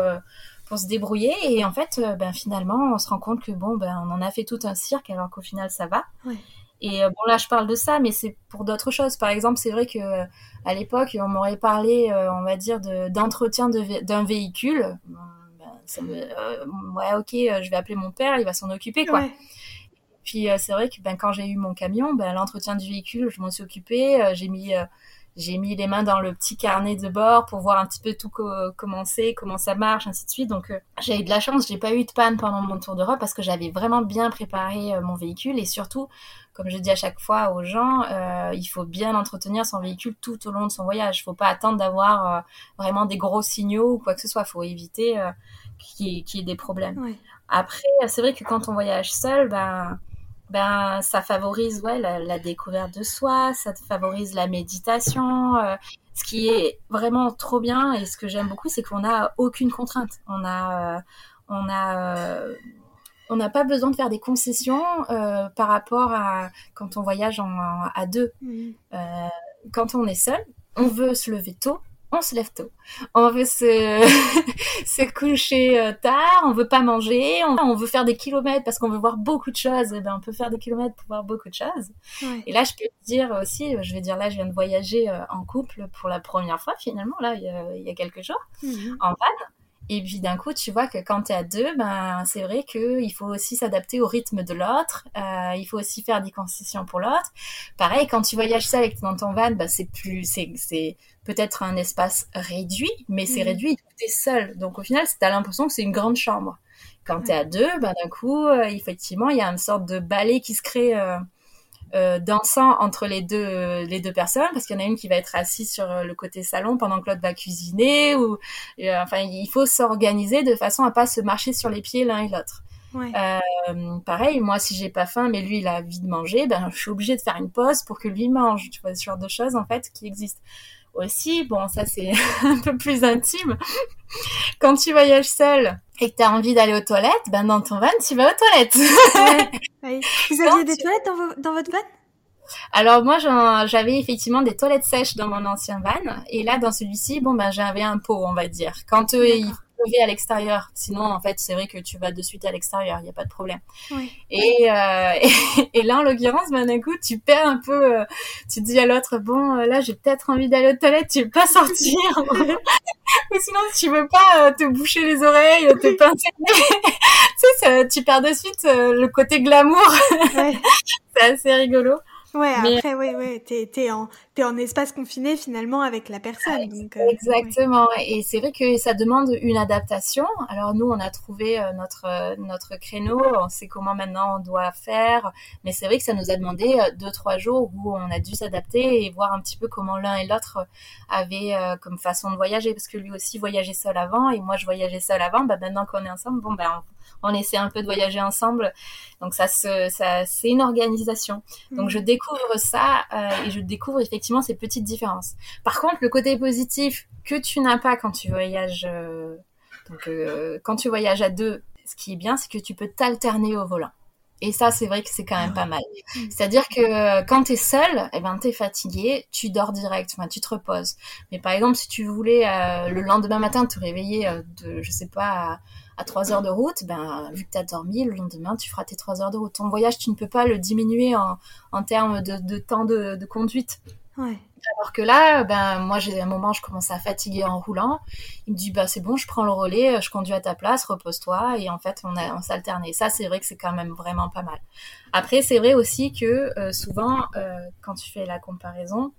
Speaker 3: pour se débrouiller. Et en fait ben finalement on se rend compte que bon ben on en a fait tout un cirque alors qu'au final ça va. Et bon là je parle de ça mais c'est pour d'autres choses. Par exemple c'est vrai que à l'époque, on m'aurait parlé, euh, on va dire, d'entretien d'un véhicule. Ben, ça me, euh, ouais, ok, euh, je vais appeler mon père, il va s'en occuper, quoi. Puis c'est vrai que ben, quand j'ai eu mon camion, ben, l'entretien du véhicule, je m'en suis occupée. j'ai mis j'ai mis les mains dans le petit carnet de bord pour voir un petit peu tout comment c'est, comment ça marche, ainsi de suite. Donc j'ai eu de la chance, j'ai pas eu de panne pendant mon tour d'Europe parce que j'avais vraiment bien préparé mon véhicule et surtout comme je dis à chaque fois aux gens, euh, il faut bien entretenir son véhicule tout au long de son voyage. Il faut pas attendre d'avoir euh, vraiment des gros signaux ou quoi que ce soit. Il faut éviter euh, qu'il y, ait des problèmes. Après, c'est vrai que quand on voyage seul, ben, ben ça favorise ouais, la, découverte de soi, ça favorise la méditation. ce qui est vraiment trop bien et ce que j'aime beaucoup, c'est qu'on n'a aucune contrainte. On a, on a on n'a pas besoin de faire des concessions euh, par rapport à quand on voyage à deux. Mmh. Euh, quand on est seul, on veut se lever tôt, on se lève tôt. On veut se, se coucher euh, tard, on veut pas manger, on, veut faire des kilomètres parce qu'on veut voir beaucoup de choses. Et eh ben, on peut faire des kilomètres pour voir beaucoup de choses. Et là, je peux dire aussi, je vais dire là, je viens de voyager en couple pour la première fois finalement, là, il y a, il y a quelques jours, mhm. en van. Et puis d'un coup, tu vois que quand tu es à deux, ben, c'est vrai qu'il faut aussi s'adapter au rythme de l'autre. Euh, il faut aussi faire des concessions pour l'autre. Pareil, quand tu voyages seul avec dans ton van, ben, c'est plus, c'est, peut-être un espace réduit, mais c'est mhm. réduit, tu es seul. Donc au final, tu as l'impression que c'est une grande chambre. Quand tu es à deux, ben, d'un coup, euh, effectivement, il y a une sorte de balai qui se crée euh, euh, dansant entre les deux les deux personnes parce qu'il y en a une qui va être assise sur euh, le côté salon pendant que l'autre va cuisiner ou euh, enfin il faut s'organiser de façon à pas se marcher sur les pieds l'un et l'autre. Ouais. Euh, pareil, moi si j'ai pas faim mais lui il a envie de manger, ben je suis obligée de faire une pause pour que lui mange. Tu vois ce genre de choses en fait qui existent aussi. Bon ça c'est un peu plus intime. Quand tu voyages seul, et que tu as envie d'aller aux toilettes, ben dans ton van, tu vas aux toilettes.
Speaker 2: Vous aviez des toilettes dans, dans votre van?
Speaker 3: Alors moi j'avais effectivement des toilettes sèches dans mon ancien van et là dans celui-ci bon ben j'avais un pot on va dire. Quand euh, il à l'extérieur. Sinon, en fait, c'est vrai que tu vas de suite à l'extérieur, il n'y a pas de problème. Et, euh, et, là, en l'occurrence, ben, d'un coup, tu perds un peu, euh, tu dis à l'autre, bon, euh, là, j'ai peut-être envie d'aller aux toilettes, tu veux pas sortir. Ou sinon, tu veux pas te boucher les oreilles, te pincer. tu sais, tu perds de suite le côté glamour. c'est assez rigolo.
Speaker 2: Ouais, après, ouais, ouais, t'es, t'es en, t'es en espace confiné finalement avec la personne. Donc,
Speaker 3: euh, Exactement. Et c'est vrai que ça demande une adaptation. Alors nous, on a trouvé euh, notre euh, notre créneau. On sait comment maintenant on doit faire. Mais c'est vrai que ça nous a demandé deux trois jours où on a dû s'adapter et voir un petit peu comment l'un et l'autre avaient comme façon de voyager, parce que lui aussi voyageait seul avant et moi je voyageais seul avant. Bah maintenant qu'on est ensemble, bon ben on essaie un peu de voyager ensemble. Donc ça, se, ça c'est une organisation. Donc je mm. découvre ça euh, et je découvre effectivement ces petites différences. Par contre, le côté positif que tu n'as pas quand tu voyages, euh, donc euh, quand tu voyages à deux, ce qui est bien, c'est que tu peux t'alterner au volant. Et ça, c'est vrai que c'est quand même pas mal. Mm. C'est-à-dire que quand tu es seul, eh ben, tu es fatigué, tu dors direct, enfin, tu te reposes. Mais par exemple, si tu voulais le lendemain matin te réveiller de, je sais pas, à 3 heures de route, ben, vu que tu as dormi, le lendemain, tu feras tes 3 heures de route. Ton voyage, tu ne peux pas le diminuer en, en termes de, de temps de, de conduite. Ouais. Alors que là, ben moi j'ai un moment, je commence à fatiguer en roulant. Il me dit bah c'est bon, je prends le relais, je conduis à ta place, repose-toi. Et en fait, on a on s'alterne. Et ça, c'est vrai que c'est quand même vraiment pas mal. Après, c'est vrai aussi que euh, souvent, euh, quand tu fais la comparaison,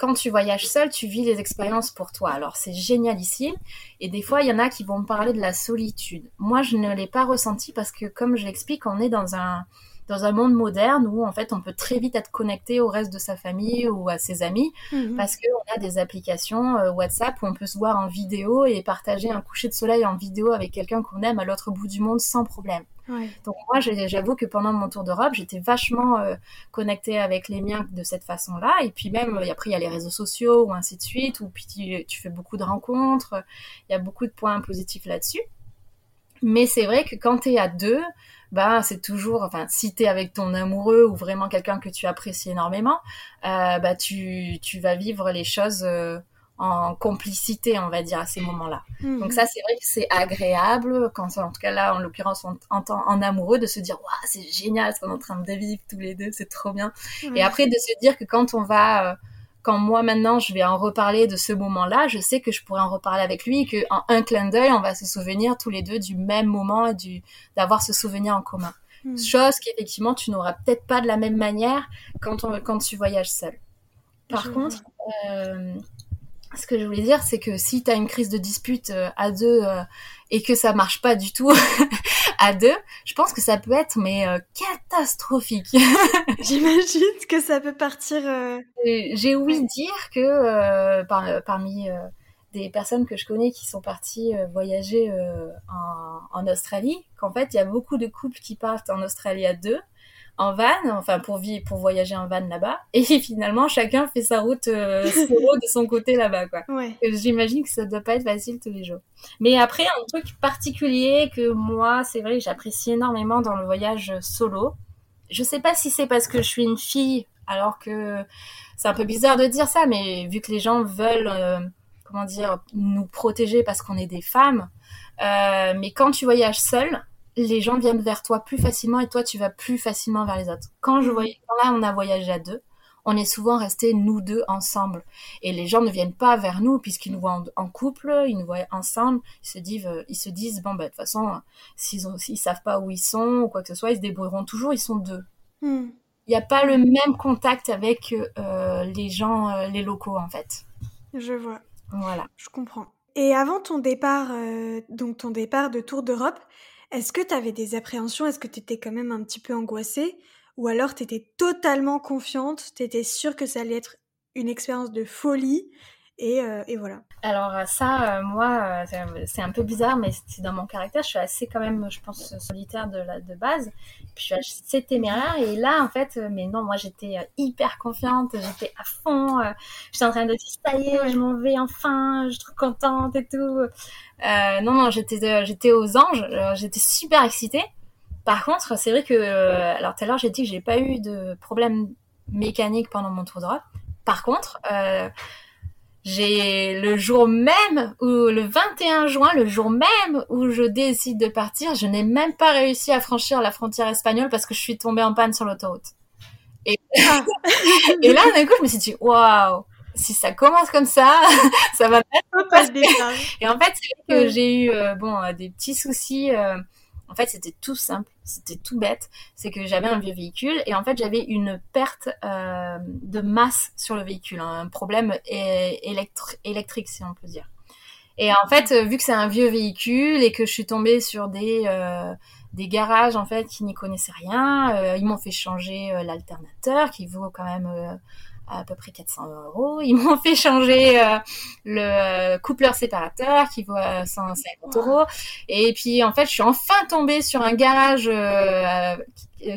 Speaker 3: quand tu voyages seul, tu vis les expériences pour toi. Alors c'est génial ici. Et des fois, il y en a qui vont me parler de la solitude. Moi, je ne l'ai pas ressenti parce que, comme je l'explique, on est dans un dans un monde moderne où en fait on peut très vite être connecté au reste de sa famille ou à ses amis mhm. parce qu'on a des applications euh, WhatsApp où on peut se voir en vidéo et partager un coucher de soleil en vidéo avec quelqu'un qu'on aime à l'autre bout du monde sans problème. Donc moi, j'avoue que pendant mon tour d'Europe, j'étais vachement euh, connectée avec les miens de cette façon-là. Et puis même, euh, après, il y a les réseaux sociaux ou ainsi de suite, où puis tu, fais beaucoup de rencontres. Il y a beaucoup de points positifs là-dessus. Mais c'est vrai que quand tu es à deux, bah c'est toujours, enfin, si tu es avec ton amoureux ou vraiment quelqu'un que tu apprécies énormément, euh, bah tu, tu vas vivre les choses en complicité, on va dire, à ces moments-là. Mhm. Donc ça, c'est vrai que c'est agréable, quand en tout cas là, en l'occurrence, on entend en amoureux, de se dire, waouh, c'est génial ce qu'on est en train de vivre tous les deux, c'est trop bien. Et après, de se dire que quand on va... Euh, quand moi maintenant je vais en reparler de ce moment-là, je sais que je pourrais en reparler avec lui, que en un clin d'œil, on va se souvenir tous les deux du même moment et du d'avoir ce souvenir en commun. Mhm. Chose qu'effectivement tu n'auras peut-être pas de la même manière quand on, quand tu voyages seul. Par contre, euh, ce que je voulais dire, c'est que si tu as une crise de dispute euh, à deux euh, et que ça marche pas du tout à deux, je pense que ça peut être mais euh, catastrophique.
Speaker 2: J'imagine que ça peut partir.
Speaker 3: J'ai ouï dire que parmi des personnes que je connais qui sont parties voyager en, en Australie, qu'en fait il y a beaucoup de couples qui partent en Australie à deux en van, enfin pour vivre, pour voyager en van là-bas, et finalement chacun fait sa route euh, de son côté là-bas, quoi. J'imagine que ça doit pas être facile tous les jours. Mais après un truc particulier que moi, c'est vrai, j'apprécie énormément dans le voyage solo. Je sais pas si c'est parce que je suis une fille, alors que c'est un peu bizarre de dire ça, mais vu que les gens veulent euh, comment dire, nous protéger parce qu'on est des femmes. Euh, mais quand tu voyages seule, les gens viennent vers toi plus facilement et toi, tu vas plus facilement vers les autres. Quand je voyais, là, on a voyagé à deux, on est souvent restés nous deux ensemble. Et les gens ne viennent pas vers nous puisqu'ils nous voient en, couple, ils nous voient ensemble. Ils se disent, euh, ils se disent bon, bah, de toute façon, s'ils ont, s'ils savent pas où ils sont ou quoi que ce soit, ils se débrouilleront toujours, ils sont deux. Hmm. Il n'y a pas le même contact avec euh, les gens, euh, les locaux, en fait.
Speaker 2: Je vois.
Speaker 3: Voilà.
Speaker 2: Je comprends. Et avant ton départ, donc ton départ de Tour d'Europe, est-ce que tu avais des appréhensions? Est-ce que tu étais quand même un petit peu angoissée? Ou alors tu étais totalement confiante? Tu étais sûre que ça allait être une expérience de folie? Euh, et, voilà.
Speaker 3: Alors euh, ça, euh, moi, c'est un peu bizarre, mais c'est dans mon caractère. Je suis assez quand même, je pense, solitaire de, la, de base. Puis je suis assez téméraire. Et là, en fait, mais non, moi, j'étais hyper confiante. J'étais à fond. j'étais en train de dire, ça y est, je m'en vais enfin. Je suis trop contente et tout. non, non, j'étais, j'étais aux anges. j'étais super excitée. Par contre, c'est vrai que, alors tout à l'heure, j'ai dit que j'ai pas eu de problème mécanique pendant mon tour d'Europe. Par contre, j'ai le jour même ou le 21 juin, le jour même où je décide de partir, je n'ai même pas réussi à franchir la frontière espagnole parce que je suis tombée en panne sur l'autoroute. Et, ah. et là, d'un coup, je me suis dit, waouh, si ça commence comme ça, ça va pas être Et en fait, c'est que j'ai eu euh, bon euh, des petits soucis. Euh, en fait, c'était tout simple, c'était tout bête. C'est que j'avais un vieux véhicule et en fait, j'avais une perte euh, de masse sur le véhicule, hein, un problème électrique, si on peut dire. Et en fait, vu que c'est un vieux véhicule et que je suis tombée sur des euh, garages en fait qui n'y connaissaient rien, euh, ils m'ont fait changer l'alternateur qui vaut quand même à peu près 400 euros. Ils m'ont fait changer euh, le euh, coupleur séparateur qui vaut 150 euros. Et puis en fait, je suis enfin tombée sur un garage euh,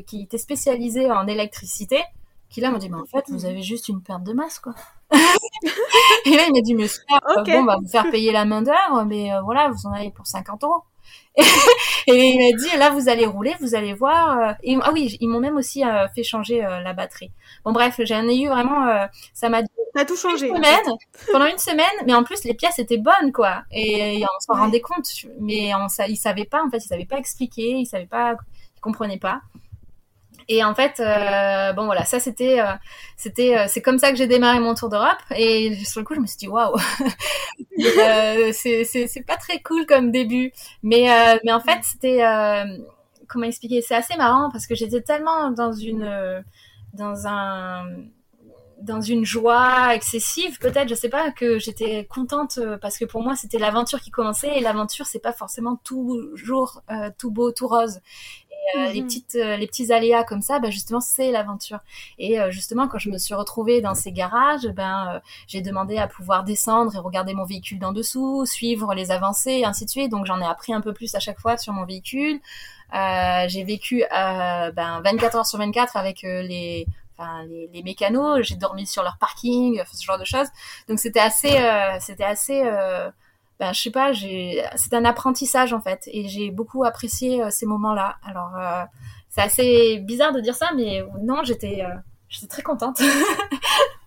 Speaker 3: qui, était spécialisé en électricité. Qui là m'a dit, mais en fait, vous avez juste une perte de masse, quoi. et là, il m'a dit, mais bon, on va vous faire payer la main d'œuvre, mais voilà, vous en avez pour 50 euros. et il m'a dit là vous allez rouler, vous allez voir. Et, ah oui, ils m'ont même aussi fait changer la batterie. Bon bref, j'en ai eu vraiment, euh, ça m'a
Speaker 2: tout changé.
Speaker 3: semaine, pendant une semaine, mais en plus les pièces étaient bonnes quoi, et, on s'en rendait compte, mais on, ça, ils savaient pas en fait, ils savaient pas expliquer, ils savaient pas, ils comprenaient pas. Et en fait, euh, bon voilà, ça c'était, euh, c'était, c'est comme ça que j'ai démarré mon tour d'Europe. Et sur le coup, je me suis dit waouh, c'est, pas très cool comme début, mais mais en fait c'était, comment expliquer, c'est assez marrant parce que j'étais tellement dans une dans un dans une joie excessive peut-être je sais pas que j'étais contente euh, parce que pour moi c'était l'aventure qui commençait et l'aventure c'est pas forcément toujours euh, tout beau tout rose et euh, les mhm. petites les petits aléas comme ça ben justement c'est l'aventure et justement quand je me suis retrouvée dans ces garages ben j'ai demandé à pouvoir descendre et regarder mon véhicule d'en dessous suivre les avancées et ainsi de suite donc j'en ai appris un peu plus à chaque fois sur mon véhicule euh, j'ai vécu euh, ben, 24 heures sur 24 avec euh, les, enfin, les, les mécanos. J'ai dormi sur leur parking, ce genre de choses. Donc c'était assez, c'était assez ben, je sais pas, c'est un apprentissage en fait, et j'ai beaucoup apprécié ces moments-là. Alors, c'est assez bizarre de dire ça, mais non, j'étais, j'étais très contente.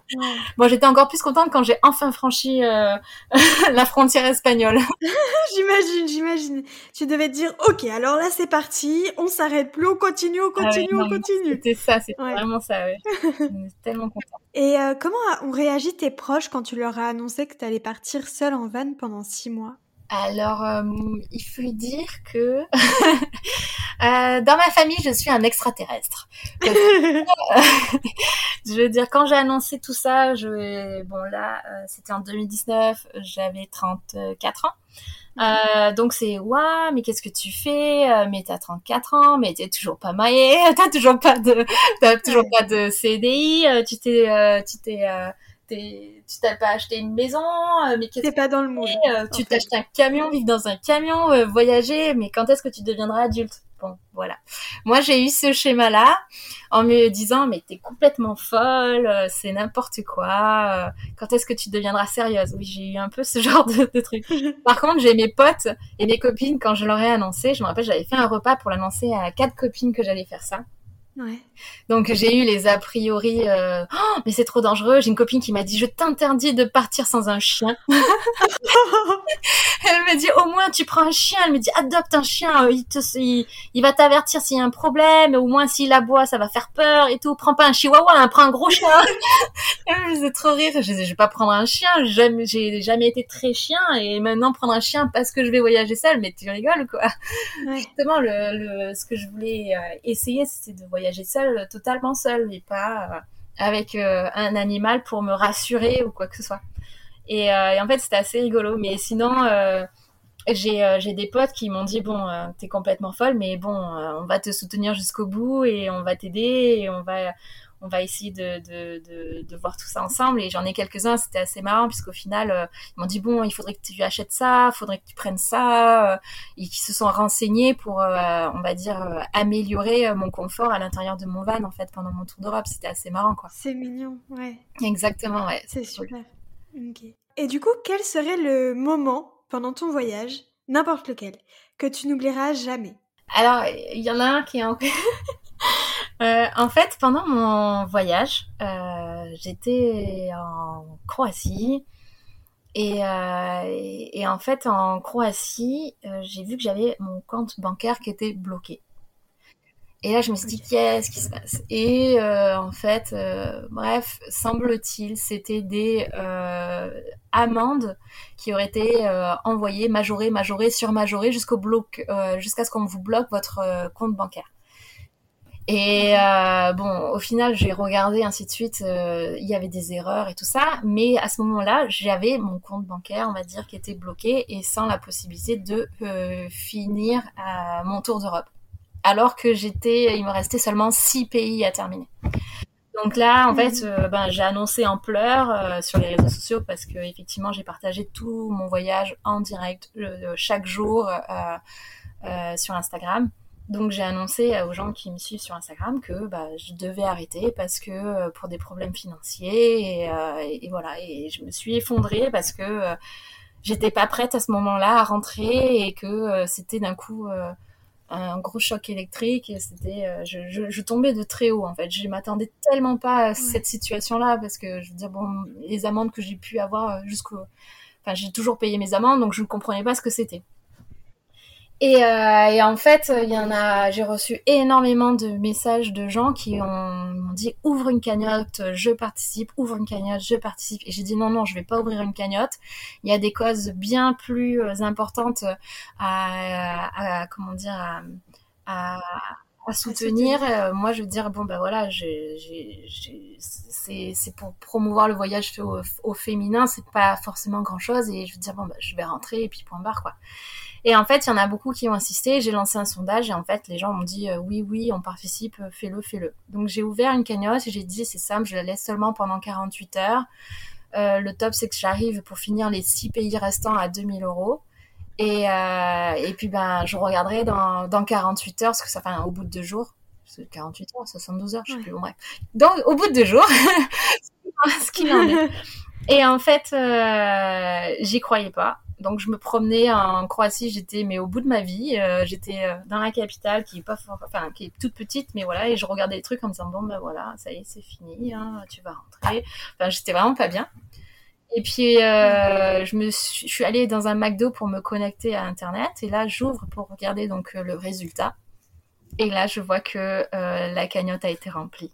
Speaker 3: Bon, j'étais encore plus contente quand j'ai enfin franchi euh, la frontière espagnole.
Speaker 2: j'imagine, j'imagine. Tu devais te dire, ok, alors là c'est parti, on s'arrête plus, on continue, on ah continue, on continue.
Speaker 3: C'était ça, c'était vraiment ça, ouais. tellement contente.
Speaker 2: Et euh, comment ont réagi tes proches quand tu leur as annoncé que tu allais partir seule en van pendant six mois?
Speaker 3: Alors, euh, il faut dire que euh, dans ma famille, je suis un extraterrestre. je veux dire, quand j'ai annoncé tout ça, je, bon là, euh, c'était en 2019, j'avais 34 ans. Euh, donc c'est waouh mais qu'est-ce que tu fais? Mais t'as 34 ans mais t'es toujours pas marié t'as toujours pas de t'as toujours pas de CDI tu t'es tu t'es tu t'as pas acheté une maison, euh, mais qu'est-ce
Speaker 2: pas dans le monde.
Speaker 3: Euh, tu t'achètes un camion, vivre dans un camion, euh, voyager, mais quand est-ce que tu deviendras adulte? Bon, voilà. Moi, j'ai eu ce schéma-là en me disant, mais t'es complètement folle, c'est n'importe quoi. quand est-ce que tu deviendras sérieuse? Oui, j'ai eu un peu ce genre de, de truc. Par contre, j'ai mes potes et mes copines quand je leur ai annoncé. Je me rappelle, j'avais fait un repas pour l'annoncer à quatre copines que j'allais faire ça.
Speaker 2: Ouais.
Speaker 3: Donc j'ai eu les a priori, euh, oh, mais c'est trop dangereux. J'ai une copine qui m'a dit je t'interdis de partir sans un chien. Elle me dit au moins tu prends un chien. Elle me dit adopte un chien, euh, il te, il, il va t'avertir s'il y a un problème. Au moins s'il aboie ça va faire peur et tout. Prends pas un chihuahua, hein, prends un gros chien. Elle me faisait trop rire. Je disais je vais pas prendre un chien. J'ai jamais été très chien et maintenant prendre un chien parce que je vais voyager seule. Mais tu rigoles quoi.
Speaker 2: Ouais.
Speaker 3: Justement le, le, ce que je voulais euh, essayer c'était de voyager seule, totalement seule et pas euh, avec euh, un animal pour me rassurer ou quoi que ce soit. Et, euh, et en fait, c'était assez rigolo. Mais sinon, euh, j'ai euh, des potes qui m'ont dit bon, euh, t'es complètement folle, mais bon, euh, on va te soutenir jusqu'au bout et on va t'aider et on va on va essayer de, de, de, de voir tout ça ensemble. Et j'en ai quelques-uns, c'était assez marrant puisqu'au final, euh, ils m'ont dit bon, il faudrait que tu achètes ça, il faudrait que tu prennes ça, euh, et qui se sont renseignés pour, euh, on va dire, améliorer mon confort à l'intérieur de mon van en fait pendant mon tour d'Europe. C'était assez marrant quoi.
Speaker 2: C'est mignon, ouais.
Speaker 3: Exactement, ouais.
Speaker 2: C'est super. Ok. Et du coup, quel serait le moment pendant ton voyage, n'importe lequel, que tu n'oublieras jamais?
Speaker 3: Alors, il y en a un qui est en... Euh, en fait, pendant mon voyage, euh, j'étais en Croatie. Et, euh, et, et en fait, en Croatie, euh, j'ai vu que j'avais mon compte bancaire qui était bloqué. Et là, je me suis dit, qu'est-ce qui se passe? Et euh, en fait, euh, bref, semble-t-il, c'était des euh, amendes qui auraient été envoyées, majorées, majorées, surmajorées jusqu'au bloc, euh, jusqu'à ce qu'on vous bloque votre compte bancaire. Et euh, bon, au final, j'ai regardé ainsi de suite. euh, il y avait des erreurs et tout ça, mais à ce moment-là, j'avais mon compte bancaire, on va dire, qui était bloqué et sans la possibilité de euh, finir euh, mon tour d'Europe. Alors que j'étais, il me restait seulement six pays à terminer. Donc là, en
Speaker 2: Mhm.
Speaker 3: fait, euh, ben, j'ai annoncé en pleurs euh, sur les réseaux sociaux parce que effectivement, j'ai partagé tout mon voyage en direct euh, chaque jour euh, euh, sur Instagram. Donc j'ai annoncé aux gens qui me suivent sur Instagram que bah, je devais arrêter parce que euh, pour des problèmes financiers et, euh, et- et voilà. Et je me suis effondrée parce que euh, j'étais pas prête à ce moment-là à rentrer et que euh, c'était d'un coup euh, un gros choc électrique et c'était euh, je, je, je tombais de très haut en fait. Je m'attendais tellement pas à cette situation-là parce que je veux dire bon les amendes que j'ai pu avoir jusqu'au enfin j'ai toujours payé mes amendes donc je ne comprenais pas ce que c'était et, euh, et en fait, il y en a, j'ai reçu énormément de messages de gens qui ont, m'ont dit ouvre une cagnotte, je participe, ouvre une cagnotte, je participe. Et j'ai dit non, non, je vais pas ouvrir une cagnotte. Il y a des causes bien plus euh, importantes à, à, à- comment dire, à, à, à soutenir. Euh, moi, je veux dire bon ben voilà, j'ai, j'ai, j'ai- c'est, c'est pour promouvoir le voyage fait au, au féminin, c'est pas forcément grand chose. Et je veux dire bon ben je vais rentrer et puis point barre quoi. Et en fait, il y en a beaucoup qui ont insisté. J'ai lancé un sondage et en fait, les gens m'ont dit euh, oui, oui, on participe, euh, fais-le, fais-le. Donc j'ai ouvert une cagnotte et j'ai dit c'est simple, je la laisse seulement pendant 48 heures. Euh, le top, c'est que j'arrive pour finir les 6 pays restants à 2000 euros. Et, euh, et puis ben, je regarderai dans, dans 48 heures, parce que ça fait au bout de deux jours. C'est 48 heures, 72 heures, je sais
Speaker 2: Ouais.
Speaker 3: plus. Bon, bref. Donc, au bout de deux jours, ce qu'il en est. Et en fait, euh, j'y croyais pas. Donc je me promenais en Croatie, j'étais mais au bout de ma vie, euh, j'étais euh, dans la capitale qui est pas enfin qui est toute petite, mais voilà, et je regardais les trucs en me disant bon ben voilà, ça y est, c'est fini, hein, tu vas rentrer. Enfin j'étais vraiment pas bien. Et puis je me suis, allée dans un McDo pour me connecter à internet et là j'ouvre pour regarder donc le résultat. Et là je vois que la cagnotte a été remplie.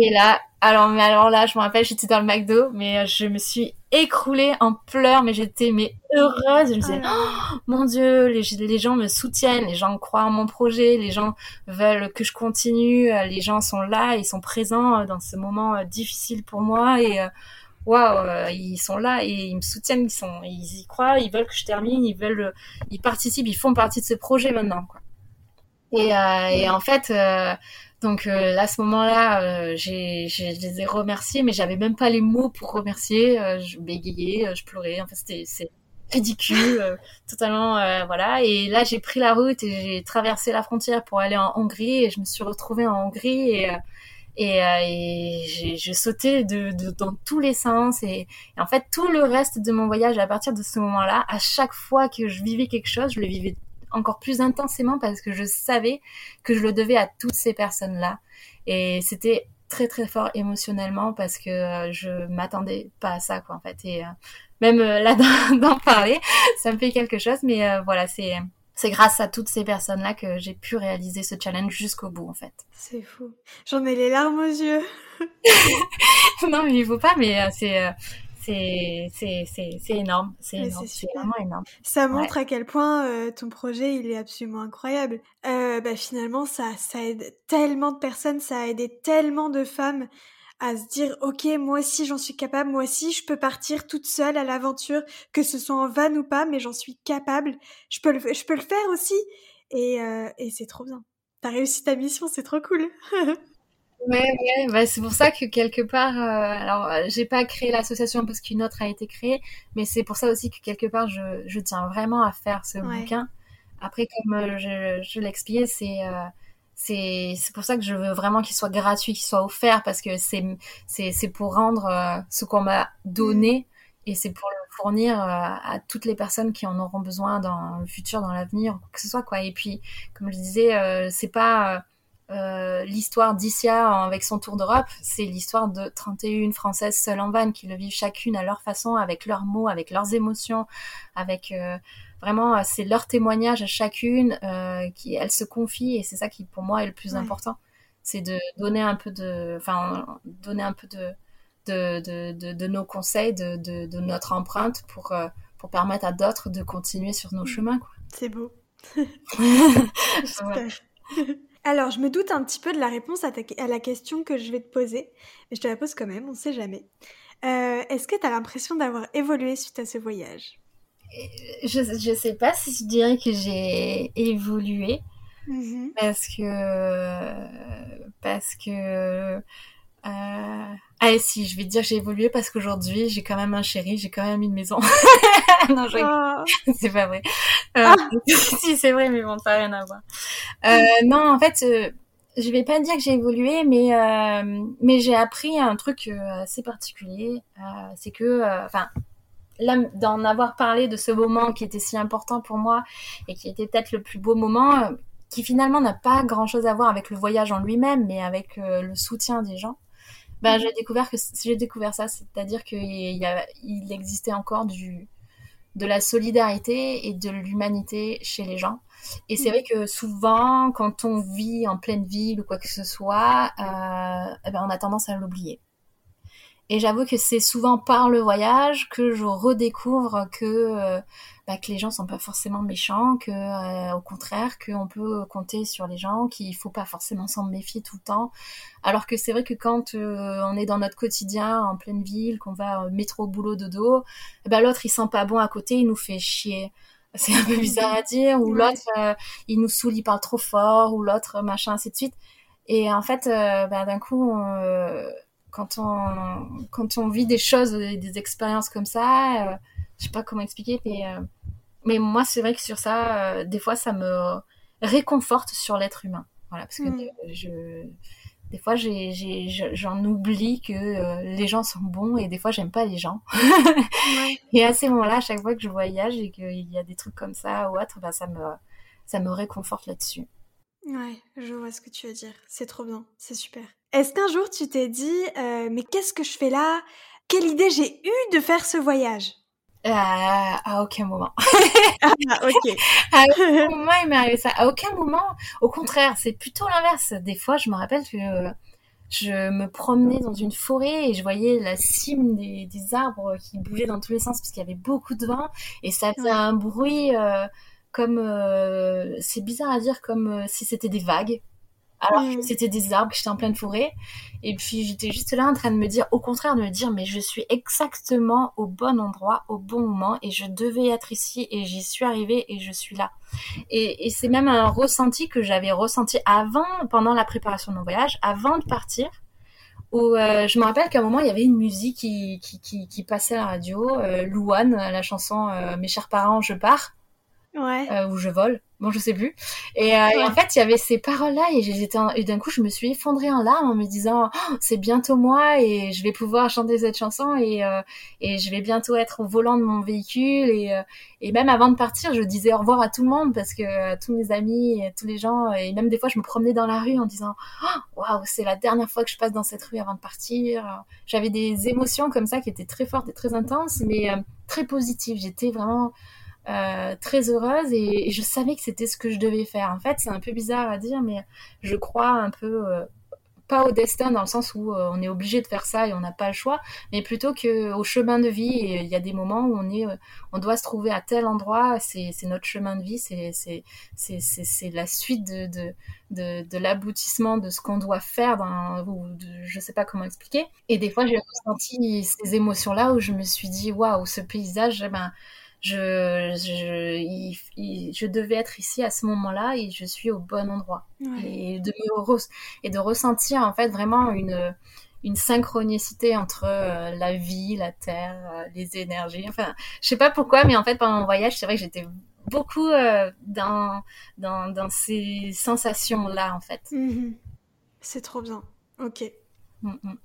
Speaker 3: Et là, alors, mais alors là, je me rappelle, j'étais dans le McDo, mais euh, je me suis écroulée en pleurs, mais j'étais mais heureuse. Je me disais, oh, mon Dieu, les, les gens me soutiennent, les gens croient en mon projet, les gens veulent que je continue, euh, les gens sont là, ils sont présents euh, dans ce moment difficile pour moi et waouh, ils sont là et ils me soutiennent, ils sont, ils y croient, ils veulent que je termine, ils veulent, ils participent, ils font partie de ce projet maintenant, quoi. Et, euh, et en fait. euh, donc euh, à ce moment-là, euh, j'ai, je les ai remerciés, mais j'avais même pas les mots pour remercier. Euh, je bégayais, euh, je pleurais. En fait, c'était c'est ridicule, euh, totalement euh, voilà. Et là, j'ai pris la route et j'ai traversé la frontière pour aller en Hongrie et je me suis retrouvée en Hongrie et et, et j'ai, je sautais de, de, dans tous les sens et en fait tout le reste de mon voyage à partir de ce moment-là, à chaque fois que je vivais quelque chose, je le vivais encore plus intensément parce que je savais que je le devais à toutes ces personnes-là. Et c'était très très fort émotionnellement parce que euh, je m'attendais pas à ça quoi en fait. Et euh, même euh, là d'en parler ça me fait quelque chose. Mais voilà c'est c'est grâce à toutes ces personnes là que j'ai pu réaliser ce challenge jusqu'au bout en fait.
Speaker 2: C'est fou. J'en ai les larmes aux yeux.
Speaker 3: Non mais il faut pas mais c'est c'est énorme, c'est vraiment énorme.
Speaker 2: Ça montre à quel point euh, ton projet il est absolument incroyable. Euh, bah, finalement, ça, ça aide tellement de personnes, ça a aidé tellement de femmes à se dire ok moi aussi j'en suis capable, moi aussi je peux partir toute seule à l'aventure, que ce soit en van ou pas, mais j'en suis capable, je peux le, je peux le faire aussi et, euh, et c'est trop bien. T'as réussi ta mission, c'est trop cool.
Speaker 3: Ouais, ouais, bah, c'est pour ça que quelque part, euh, alors euh, j'ai pas créé l'association parce qu'une autre a été créée, mais c'est pour ça aussi que quelque part je, je tiens vraiment à faire ce bouquin. Après, comme euh, je, je l'expliquais, c'est c'est c'est pour ça que je veux vraiment qu'il soit gratuit, qu'il soit offert parce que c'est c'est c'est pour rendre ce qu'on m'a donné et c'est pour le fournir à toutes les personnes qui en auront besoin dans le futur, dans l'avenir, que ce soit quoi. Et puis, comme je disais, c'est pas euh, l'histoire d'Issia avec son tour d'Europe, c'est l'histoire de 31 Françaises seules en van qui le vivent chacune à leur façon, avec leurs mots, avec leurs émotions, avec euh, vraiment euh, c'est leur témoignage à chacune qui elles se confient et c'est ça qui pour moi est le plus important, c'est de donner un peu de, enfin donner un peu de de, de, de, nos conseils, de, de, notre empreinte pour pour permettre à d'autres de continuer sur nos mm. chemins.
Speaker 2: C'est beau. Alors, je me doute un petit peu de la réponse à, la question que je vais te poser, mais je te la pose quand même, on ne sait jamais. Euh, est-ce que tu as l'impression d'avoir évolué suite à ce voyage?
Speaker 3: Je ne sais pas si je dirais que j'ai évolué, mmh parce que... Parce que... Euh, ah si, je vais dire j'ai évolué parce qu'aujourd'hui j'ai quand même un chéri, j'ai quand même une maison. non, je... Oh. c'est pas vrai. Euh, ah. si c'est vrai, mais bon, ça n'a rien à voir. Euh, non, en fait, euh, je vais pas dire que j'ai évolué, mais euh, mais j'ai appris un truc euh, assez particulier. c'est que, enfin, là, d'en avoir parlé de ce moment qui était si important pour moi et qui était peut-être le plus beau moment, qui finalement n'a pas grand-chose à voir avec le voyage en lui-même, mais avec le soutien des gens bah, mhm. j'ai découvert que j'ai découvert ça, c'est-à-dire qu'il y a, il existait encore du de la solidarité et de l'humanité chez les gens. Et c'est mhm. vrai que souvent, quand on vit en pleine ville ou quoi que ce soit, euh, eh ben on a tendance à l'oublier. Et j'avoue que c'est souvent par le voyage que je redécouvre que euh, bah, que les gens sont pas forcément méchants, que euh, au contraire qu'on peut compter sur les gens, qu'il faut pas forcément s'en méfier tout le temps. Alors que c'est vrai que quand euh, on est dans notre quotidien en pleine ville, qu'on va euh, métro boulot dodo, eh ben l'autre il sent pas bon à côté, il nous fait chier. C'est un peu bizarre à dire, ou l'autre il nous saoule, il parle trop fort, ou l'autre machin ainsi de suite. Et en fait, ben, d'un coup, quand on quand on vit des choses, des, des expériences comme ça, je sais pas comment expliquer, mais mais moi, c'est vrai que sur ça, euh, des fois, ça me réconforte sur l'être humain. Voilà, parce que mm. je, des fois, j'en oublie que euh, les gens sont bons et des fois, j'aime pas les gens. Et à ces moments-là, à chaque fois que je voyage et qu'il y a des trucs comme ça ou autre, bah, ça, me, ça me réconforte là-dessus.
Speaker 2: Ouais, je vois ce que tu veux dire. C'est trop bien, c'est super. Est-ce qu'un jour tu t'es dit, euh, mais qu'est-ce que je fais là? Quelle idée j'ai eue de faire ce voyage?
Speaker 3: Euh, à aucun moment.
Speaker 2: ah, ok.
Speaker 3: à aucun moment il m'est arrivé ça. À aucun moment. Au contraire, c'est plutôt l'inverse. Des fois, je me rappelle que je me promenais dans une forêt et je voyais la cime des, des arbres qui bougeaient dans tous les sens parce qu'il y avait beaucoup de vent et ça faisait un bruit euh, comme euh, c'est bizarre à dire comme euh, si c'était des vagues alors que c'était des arbres, j'étais en pleine forêt. Et puis j'étais juste là en train de me dire, au contraire, de me dire, mais je suis exactement au bon endroit, au bon moment, et je devais être ici, et j'y suis arrivée, et je suis là. Et, et c'est même un ressenti que j'avais ressenti avant, pendant la préparation de mon voyage, avant de partir, où euh, je me rappelle qu'à un moment, il y avait une musique qui, qui, qui, qui passait à la radio, euh, Louane, la chanson euh, Mes chers parents, je pars. Ouais. où je vole. Bon je sais plus. Et, euh, en fait il y avait ces paroles là et j'étais et d'un coup je me suis effondrée en larmes en me disant oh, c'est bientôt moi et je vais pouvoir chanter cette chanson et euh, et je vais bientôt être au volant de mon véhicule et euh, et même avant de partir je disais au revoir à tout le monde parce que tous mes amis et tous les gens et même des fois je me promenais dans la rue en disant oh, waouh c'est la dernière fois que je passe dans cette rue avant de partir. J'avais des émotions comme ça qui étaient très fortes et très intenses mais très positives. J'étais vraiment euh, très heureuse et, je savais que c'était ce que je devais faire. En fait, c'est un peu bizarre à dire, mais je crois un peu euh, pas au destin dans le sens où euh, on est obligé de faire ça et on n'a pas le choix, mais plutôt que au chemin de vie. Il y a des moments où on est, on doit se trouver à tel endroit. C'est notre chemin de vie. C'est c'est la suite de de de, l'aboutissement de ce qu'on doit faire dans ou sais pas comment expliquer. Et des fois, j'ai ressenti ces émotions là où je me suis dit waouh, ce paysage, eh ben je, je, je devais être ici à ce moment-là et je suis au bon endroit. Et, de me et de ressentir en fait vraiment une, une synchronicité entre euh, la vie, la terre, euh, les énergies. Enfin, je sais pas pourquoi, mais en fait pendant mon voyage, c'est vrai que j'étais beaucoup euh, dans, dans, dans, ces sensations-là en fait.
Speaker 2: Mhm. C'est trop bien. Ok. Mm, mm.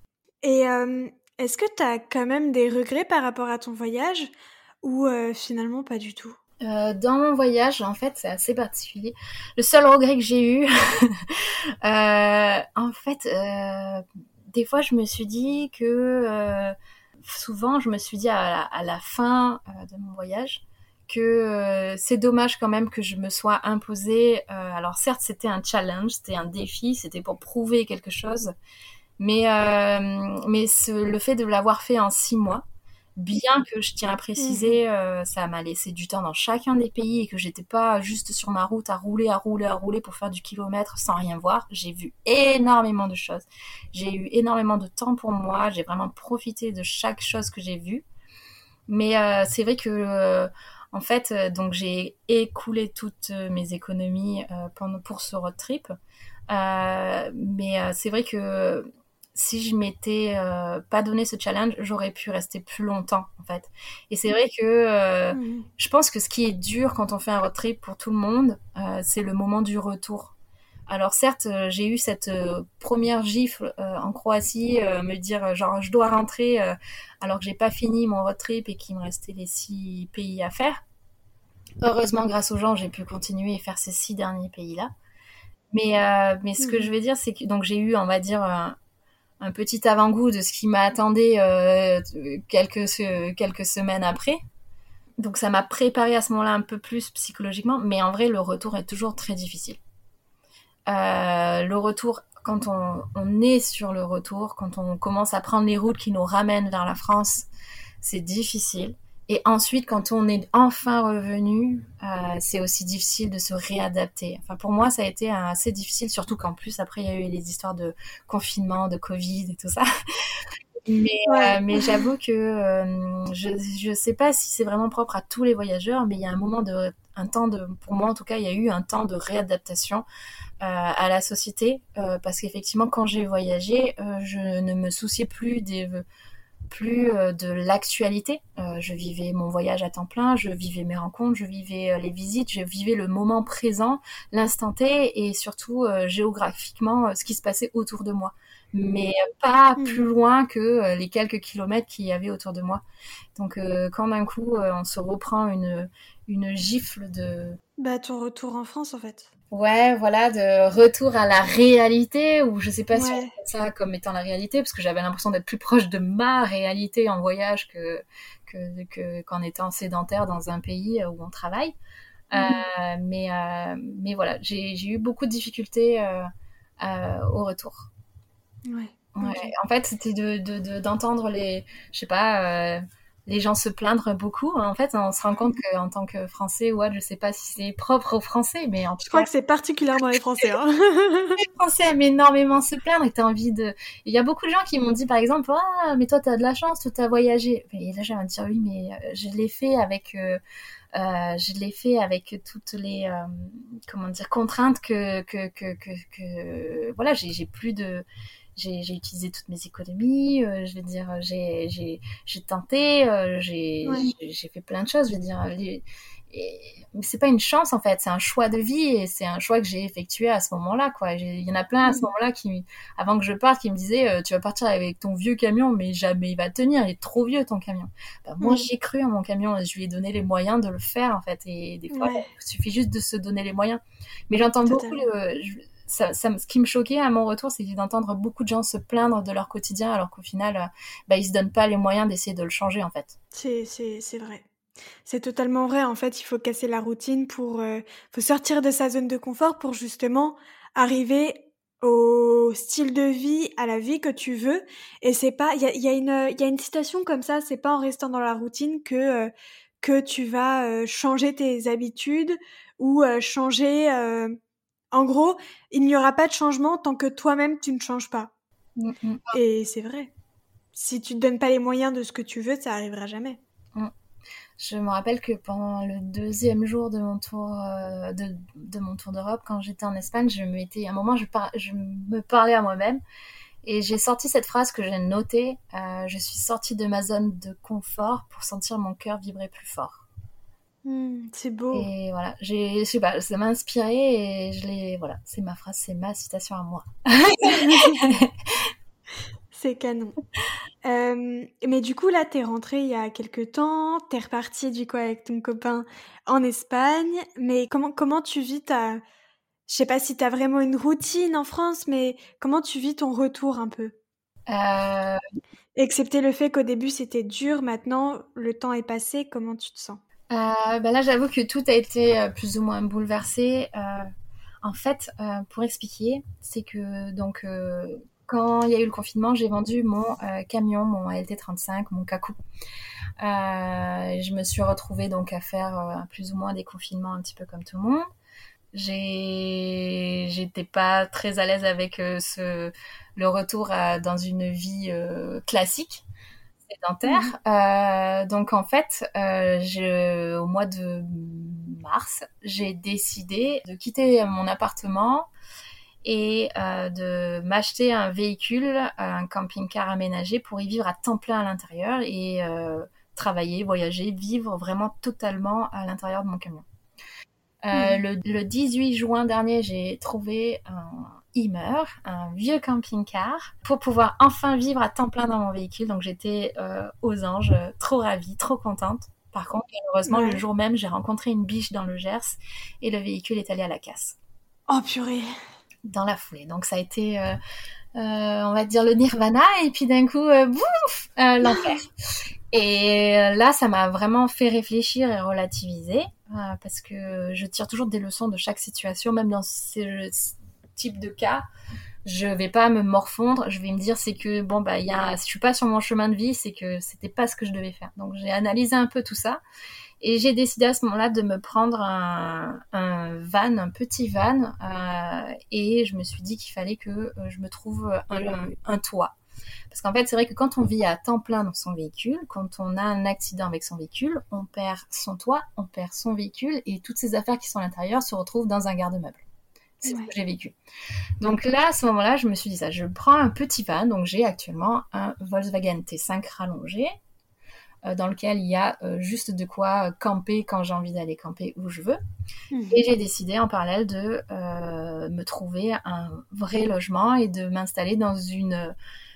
Speaker 2: Et est-ce que tu as quand même des regrets par rapport à ton voyage? Ou euh, finalement pas du tout?
Speaker 3: Euh, dans mon voyage, en fait, c'est assez particulier. Le seul regret que j'ai eu, euh, en fait, des fois, je me suis dit que souvent, je me suis dit à la, fin de mon voyage que c'est dommage quand même que je me sois imposé. alors certes, c'était un challenge, c'était un défi, c'était pour prouver quelque chose, mais mais le fait de l'avoir fait en six mois bien que je tiens à préciser, mhm. euh, ça m'a laissé du temps dans chacun des pays et que j'étais pas juste sur ma route à rouler, à rouler, à rouler pour faire du kilomètre sans rien voir. J'ai vu énormément de choses. J'ai eu énormément de temps pour moi. J'ai vraiment profité de chaque chose que j'ai vue. Mais euh, c'est vrai que, euh, en fait, donc j'ai écoulé toutes mes économies pendant, pour ce road trip. mais c'est vrai que si je m'étais euh, pas donné ce challenge, j'aurais pu rester plus longtemps en fait. Et c'est vrai que euh, mmh. je pense que ce qui est dur quand on fait un road trip pour tout le monde, euh, c'est le moment du retour. Alors certes, j'ai eu cette première gifle en Croatie, me dire genre je dois rentrer alors que j'ai pas fini mon road trip et qu'il me restait les six pays à faire. Heureusement, grâce aux gens, j'ai pu continuer et faire ces six derniers pays là. Mais mais ce que mmh. je veux dire, c'est que donc j'ai eu, on va dire, un petit avant-goût de ce qui m'attendait euh, quelques, quelques semaines après. Donc ça m'a préparé à ce moment-là un peu plus psychologiquement, mais en vrai le retour est toujours très difficile. Euh, le retour, quand on, on, est sur le retour, quand on commence à prendre les routes qui nous ramènent vers la France, c'est difficile. Et ensuite, quand on est enfin revenu, euh, c'est aussi difficile de se réadapter. Enfin, pour moi, ça a été assez difficile, surtout qu'en plus, après, il y a eu les histoires de confinement, de Covid et tout ça. Mais, euh, mais j'avoue que euh, je ne sais pas si c'est vraiment propre à tous les voyageurs, mais il y a un moment de, un temps de, pour moi en tout cas, il y a eu un temps de réadaptation euh, à la société, euh, parce qu'effectivement, quand j'ai voyagé, je ne me souciais plus des plus euh, de l'actualité. Euh, je vivais mon voyage à temps plein, je vivais mes rencontres, je vivais euh, les visites, je vivais le moment présent, l'instant T et surtout géographiquement ce qui se passait autour de moi. Mais pas hmm. plus loin que les quelques kilomètres qu'il y avait autour de moi. Donc quand d'un coup on se reprend une, une gifle de...
Speaker 2: Bah ton retour en France en fait.
Speaker 3: Ouais, voilà, de retour à la réalité, ou je sais pas si on ça comme étant la réalité, parce que j'avais l'impression d'être plus proche de ma réalité en voyage que que qu'en étant sédentaire dans un pays où on travaille. Euh, mhm. mais euh, mais voilà, j'ai eu beaucoup de difficultés euh, au retour.
Speaker 2: Ouais.
Speaker 3: ouais. En fait, c'était de d'entendre les, je sais pas les gens se plaindre beaucoup. En fait, on se rend compte qu'en tant que Français, ouais, je sais pas si c'est propre aux Français, mais en tout
Speaker 2: je crois que c'est particulièrement les Français. Hein.
Speaker 3: les Français aiment énormément se plaindre et t'as envie de. Il y a beaucoup de gens qui m'ont dit, par exemple, ah, mais toi, t'as de la chance, toi, t'as voyagé. Et là, j'ai envie de dire oui, mais euh, je l'ai fait avec. Euh, euh, je l'ai fait avec toutes les euh, comment dire contraintes que que que que, que... voilà j'ai plus de j'ai utilisé toutes mes économies, euh, je vais dire, j'ai tenté, euh, j'ai fait plein de choses, je vais dire. et c'est pas une chance en fait, c'est un choix de vie et c'est un choix que j'ai effectué à ce moment-là quoi. Il y en a plein à ce mm. moment-là qui, avant que je parte, qui me disaient euh, tu vas partir avec ton vieux camion, mais jamais il va tenir, il est trop vieux ton camion. Bah, moi mm. j'ai cru à mon camion, je lui ai donné les moyens de le faire en fait et des fois il suffit juste de se donner les moyens. Mais j'entends beaucoup le, ça, ce qui me choquait à mon retour, c'est d'entendre beaucoup de gens se plaindre de leur quotidien alors qu'au final, euh, bah, ils se donnent pas les moyens d'essayer de le changer en fait.
Speaker 2: C'est vrai. C'est totalement vrai. En fait, il faut casser la routine pour, euh, faut sortir de sa zone de confort pour justement arriver au style de vie, à la vie que tu veux. Et c'est pas, il y a, une, y a une citation comme ça, c'est pas en restant dans la routine que, euh, tu vas changer tes habitudes ou changer. En gros, il n'y aura pas de changement tant que toi-même tu ne changes pas. Mmh, mmh. Et c'est vrai. Si tu te donnes pas les moyens de ce que tu veux, ça arrivera jamais. Mmh.
Speaker 3: Je me rappelle que pendant le deuxième jour de mon tour euh, de, mon tour d'Europe, quand j'étais en Espagne, je m'étais, à un moment, je, je me parlais à moi-même et j'ai sorti cette phrase que j'ai notée. Euh, je suis sortie de ma zone de confort pour sentir mon cœur vibrer plus fort.
Speaker 2: Hmm, c'est beau.
Speaker 3: Et voilà, j'ai, je sais pas, ça m'a inspiré et je l'ai, voilà, c'est ma phrase, c'est ma citation à moi.
Speaker 2: c'est canon. Euh, mais du coup, là, t'es rentrée il y a quelques temps, t'es repartie du coup avec ton copain en Espagne. Mais comment, comment tu vis ta. Je sais pas si t'as vraiment une routine en France, mais comment tu vis ton retour un peu? Euh... Excepté le fait qu'au début c'était dur, maintenant le temps est passé, comment tu te sens?
Speaker 3: Euh, bah Là, j'avoue que tout a été euh, plus ou moins bouleversé. Euh, en fait, pour expliquer, c'est que donc quand il y a eu le confinement, j'ai vendu mon euh, camion, mon LT35, mon Kaku. Euh, je me suis retrouvée donc à faire euh, plus ou moins des confinements un petit peu comme tout le monde. J'étais pas très à l'aise avec le retour dans une vie classique Mhm. donc en fait, je, au mois de mars, j'ai décidé de quitter mon appartement et euh, de m'acheter un véhicule, un camping-car aménagé pour y vivre à temps plein à l'intérieur et euh, travailler, voyager, vivre vraiment totalement à l'intérieur de mon camion. Euh, mhm. le, 18 juin dernier, j'ai trouvé un Imer, un vieux camping-car, pour pouvoir enfin vivre à temps plein dans mon véhicule. Donc j'étais aux anges, trop ravie, trop contente. Par contre, malheureusement, le jour même, j'ai rencontré une biche dans le Gers et le véhicule est allé à la casse.
Speaker 2: Oh purée
Speaker 3: dans la foulée. Donc ça a été, euh, euh, on va dire, le nirvana, et puis d'un coup, euh, bouf, l'enfer. Et là, ça m'a vraiment fait réfléchir et relativiser, parce que je tire toujours des leçons de chaque situation, même dans ce type de cas. Je vais pas me morfondre, je vais me dire c'est que bon bah il y a, si je suis pas sur mon chemin de vie, c'est que c'était pas ce que je devais faire. Donc j'ai analysé un peu tout ça et j'ai décidé à ce moment-là de me prendre un, van, un petit van, euh, et je me suis dit qu'il fallait que euh, je me trouve un, toit. Parce qu'en fait, c'est vrai que quand on vit à temps plein dans son véhicule, quand on a un accident avec son véhicule, on perd son toit, on perd son véhicule, et toutes ces affaires qui sont à l'intérieur se retrouvent dans un garde-meuble. C'est ce que j'ai vécu. Donc là, à ce moment-là, je me suis dit ça. Je prends un petit van. Donc j'ai actuellement un Volkswagen T5 rallongé euh, dans lequel il y a euh, juste de quoi camper quand j'ai envie d'aller camper où je veux. Mhm. Et j'ai décidé en parallèle de euh, me trouver un vrai logement et de m'installer dans une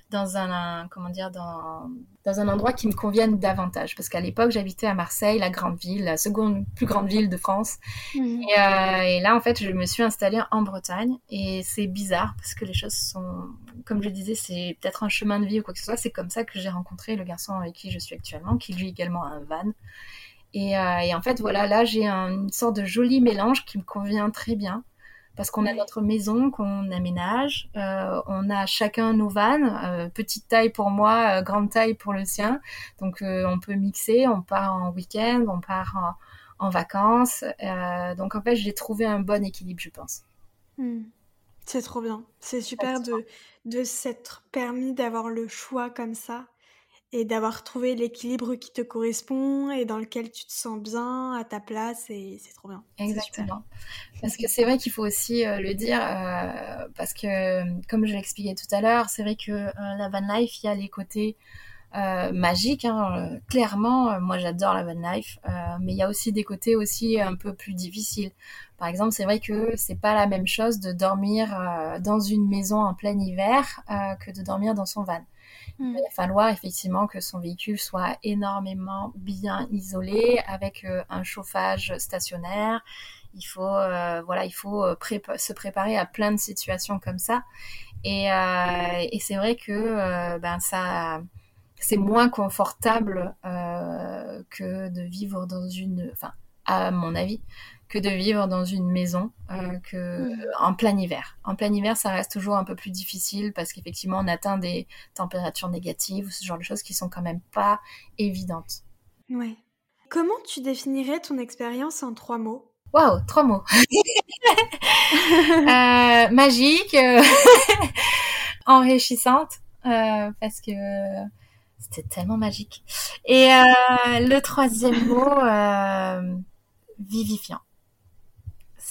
Speaker 3: dans un, comment dire dans, dans un endroit qui me convienne davantage. Parce qu'à l'époque j'habitais à Marseille la grande ville la seconde plus grande ville de France. Mhm. et, euh, et, là en fait je me suis installée en Bretagne. Et c'est bizarre parce que les choses sont comme je disais c'est peut-être un chemin de vie ou quoi que ce soit. C'est comme ça que j'ai rencontré le garçon avec qui je suis actuellement qui lui également a un van. Et, euh, et en fait voilà là j'ai une sorte de joli mélange qui me convient très bien parce qu'on a notre maison qu'on aménage, euh, on a chacun nos vannes, euh, petite taille pour moi, euh, grande taille pour le sien, donc on peut mixer, on part en week-end, on part en, vacances, donc en fait j'ai trouvé un bon équilibre je pense.
Speaker 2: Hmm. C'est trop bien, c'est super de, de s'être permis d'avoir le choix comme ça et d'avoir trouvé l'équilibre qui te correspond et dans lequel tu te sens bien à ta place et c'est trop bien.
Speaker 3: Exactement. Parce que c'est vrai qu'il faut aussi euh, le dire euh, parce que comme je l'expliquais tout à l'heure, c'est vrai que euh, la van life, il y a les côtés magique. Hein. Clairement, moi j'adore la van life, mais il y a aussi des côtés aussi un peu plus difficiles. Par exemple, c'est vrai que c'est pas la même chose de dormir dans une maison en plein hiver que de dormir dans son van. Il va falloir effectivement que son véhicule soit énormément bien isolé avec euh, un chauffage stationnaire. Il faut, euh, voilà, il faut euh, se préparer à plein de situations comme ça. Et, et c'est vrai que ben ça, c'est moins confortable que de vivre dans une, enfin, à mon avis, que de vivre dans une maison euh, que mm. en plein hiver. En plein hiver, ça reste toujours un peu plus difficile parce qu'effectivement, on atteint des températures négatives ou ce genre de choses qui sont quand même pas évidentes.
Speaker 2: Ouais. Comment tu définirais ton expérience en trois mots?
Speaker 3: Waouh, trois mots. euh, magique, euh, enrichissante, euh, parce que c'était tellement magique. Et euh, le troisième mot, vivifiant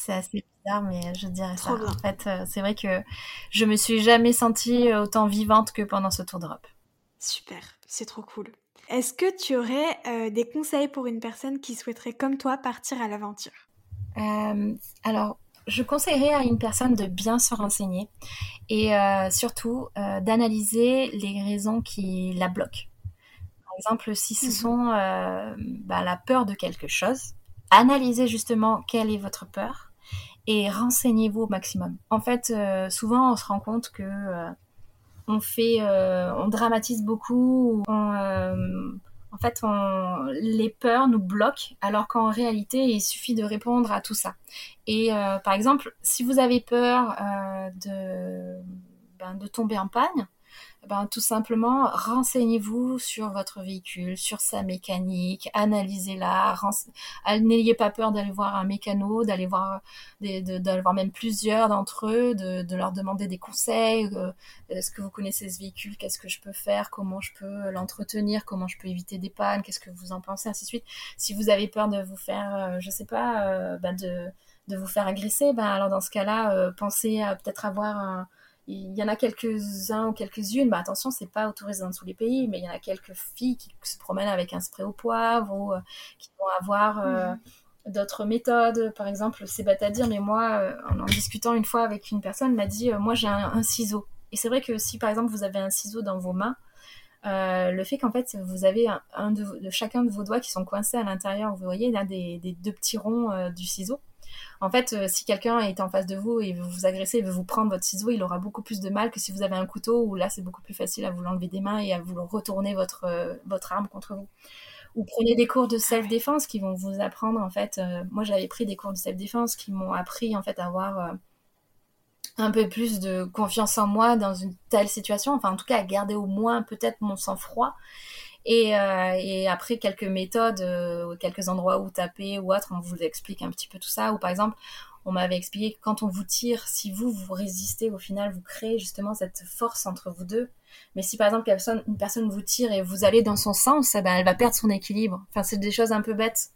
Speaker 3: c'est assez bizarre, mais je dirais ça. En fait, euh, c'est vrai que je me suis jamais sentie autant vivante que pendant ce tour d'Europe.
Speaker 2: Super, c'est trop cool. Est-ce que tu aurais euh, des conseils pour une personne qui souhaiterait, comme toi, partir à l'aventure?
Speaker 3: Euh, Alors, je conseillerais à une personne de bien se renseigner et surtout d'analyser les raisons qui la bloquent. Par exemple, si ce mhm. sont bah, la peur de quelque chose, analysez justement quelle est votre peur et renseignez-vous au maximum. En fait, euh, souvent on se rend compte que euh, on fait, euh, on dramatise beaucoup, en fait, on, les peurs nous bloquent, alors qu'en réalité, il suffit de répondre à tout ça. Et par exemple, si vous avez peur de, ben, de tomber en panne, ben, tout simplement, renseignez-vous sur votre véhicule, sur sa mécanique, analysez-la, n'ayez pas peur d'aller voir un mécano, d'aller voir, d'aller voir même plusieurs d'entre eux, de, leur demander des conseils, euh, est-ce que vous connaissez ce véhicule, qu'est-ce que je peux faire, comment je peux l'entretenir, comment je peux éviter des pannes, qu'est-ce que vous en pensez, ainsi de suite. Si vous avez peur de vous faire, euh, je sais pas, euh, ben de, de vous faire agresser, ben alors dans ce cas-là, pensez à peut-être avoir un il y en a quelques-uns ou quelques-unes, bah attention, c'est pas autorisé dans tous les pays, mais il y en a quelques filles qui se promènent avec un spray au poivre ou euh, qui vont avoir euh, mhm. d'autres méthodes. Par exemple, c'est bête à dire, mais moi, euh, en, discutant une fois avec une personne, m'a dit Moi, j'ai un, ciseau. Et c'est vrai que si par exemple vous avez un ciseau dans vos mains, le fait qu'en fait vous avez un, de, chacun de vos doigts qui sont coincés à l'intérieur, vous voyez là des, des deux petits ronds du ciseau, en fait, euh, si quelqu'un est en face de vous et veut vous agresser veut vous prendre votre ciseau, il aura beaucoup plus de mal que si vous avez un couteau où là, c'est beaucoup plus facile à vous l'enlever des mains et à vous retourner votre, euh, votre arme contre vous. Ou prenez des cours de self-défense qui vont vous apprendre, en fait, euh, moi j'avais pris des cours de self-défense qui m'ont appris, en fait, à avoir un peu plus de confiance en moi dans une telle situation, enfin en tout cas à garder au moins peut-être mon sang-froid euh, et, après, quelques méthodes, euh, quelques endroits où taper ou autre, on vous explique un petit peu tout ça. Ou par exemple, on m'avait expliqué que quand on vous tire, si vous, vous résistez, au final, vous créez justement cette force entre vous deux. Mais si par exemple, une personne vous tire et vous allez dans son sens, eh ben, elle va perdre son équilibre. Enfin, c'est des choses un peu bêtes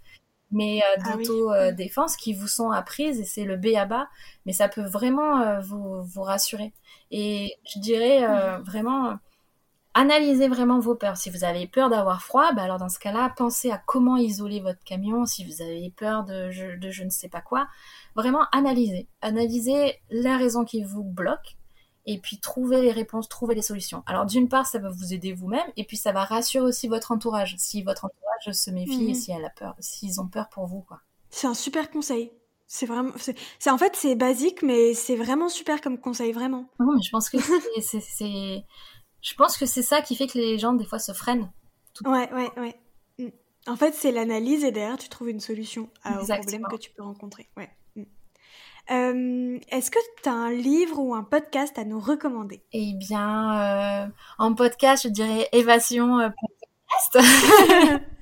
Speaker 3: mais euh, ah d'auto-défense qui vous sont apprises et c'est le B à bas, mais ça peut vraiment vous, vous rassurer. Et je dirais mmh. vraiment, analysez vraiment vos peurs. Si vous avez peur d'avoir froid, bah alors dans ce cas-là, pensez à comment isoler votre camion. Si vous avez peur de je, de je ne sais pas quoi, vraiment analysez. Analysez la raison qui vous bloque et puis trouvez les réponses, trouvez les solutions. Alors d'une part, ça va vous aider vous-même et puis ça va rassurer aussi votre entourage. Si votre entourage se méfie et mhm. si elle a peur, s'ils ont peur pour vous, quoi.
Speaker 2: C'est un super conseil. C'est vraiment, c'est en fait c'est basique, mais c'est vraiment super comme conseil, vraiment.
Speaker 3: Non, mais je pense que c'est je pense que c'est ça qui fait que les gens, des fois, se freinent.
Speaker 2: Ouais, ouais, ouais. Mm. En fait, c'est l'analyse et derrière, tu trouves une solution au problème que tu peux rencontrer. Ouais. Mm. Euh, est-ce que tu as un livre ou un podcast à nous recommander?
Speaker 3: Eh bien, euh, en podcast, je dirais Évasion euh, podcast.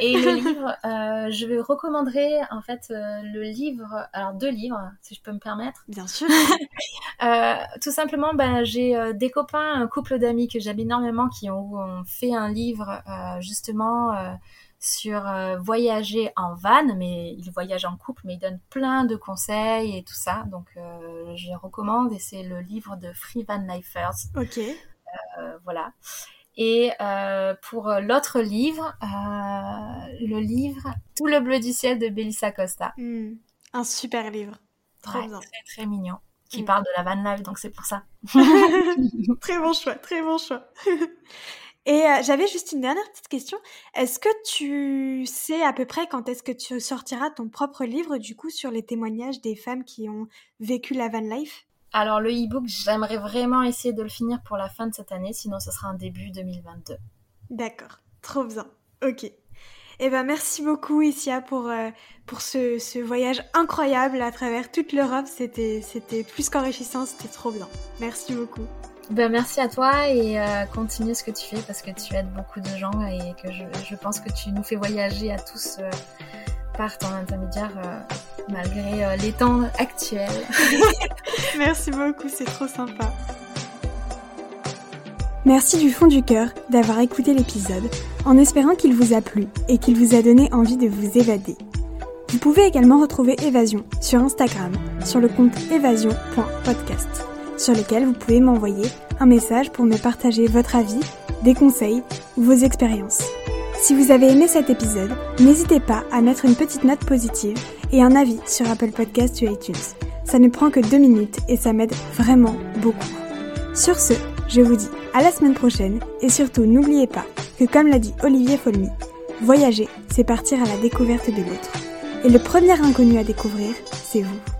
Speaker 3: Et le livre, euh, je vais recommanderais en fait euh, le livre, alors deux livres, si je peux me permettre.
Speaker 2: Bien sûr.
Speaker 3: euh, tout simplement, ben, j'ai des copains, un couple d'amis que j'aime énormément qui ont, fait un livre justement sur voyager en van, mais ils voyagent en couple, mais ils donnent plein de conseils et tout ça. Donc, je les recommande et c'est le livre de Free Van Lifers.
Speaker 2: Ok.
Speaker 3: voilà. Et euh, pour l'autre livre, euh, le livre Tout le bleu du ciel de Belissa Costa.
Speaker 2: Hmm. un super livre. Trop bien.
Speaker 3: Très très mignon. Qui hmm. parle de la van life, donc c'est pour ça.
Speaker 2: très bon choix, très bon choix. Et euh, j'avais juste une dernière petite question. Est-ce que tu sais à peu près quand est-ce que tu sortiras ton propre livre, du coup, sur les témoignages des femmes qui ont vécu la van life?
Speaker 3: Alors, le e-book, j'aimerais vraiment essayer de le finir pour la fin de cette année, sinon ce sera un début 2022.
Speaker 2: D'accord, trop bien. Ok. Eh ben, merci beaucoup, Isia, pour, euh, pour ce, ce, voyage incroyable à travers toute l'Europe. C'était, c'était plus qu'enrichissant, c'était trop bien. Merci beaucoup.
Speaker 3: Ben, merci à toi et euh, continue ce que tu fais parce que tu aides beaucoup de gens et que je, je pense que tu nous fais voyager à tous euh, par ton intermédiaire euh, malgré euh, les temps actuels.
Speaker 2: merci beaucoup, c'est trop sympa. Merci du fond du cœur d'avoir écouté l'épisode en espérant qu'il vous a plu et qu'il vous a donné envie de vous évader. Vous pouvez également retrouver Évasion sur Instagram sur le compte évasion.podcast sur lequel vous pouvez m'envoyer un message pour me partager votre avis, des conseils ou vos expériences. Si vous avez aimé cet épisode, n'hésitez pas à mettre une petite note positive et un avis sur Apple Podcast ou iTunes. Ça ne prend que deux minutes et ça m'aide vraiment beaucoup. Sur ce, je vous dis à la semaine prochaine et surtout n'oubliez pas que comme l'a dit Olivier Folmy, voyager, c'est partir à la découverte de l'autre. Et le premier inconnu à découvrir, c'est vous.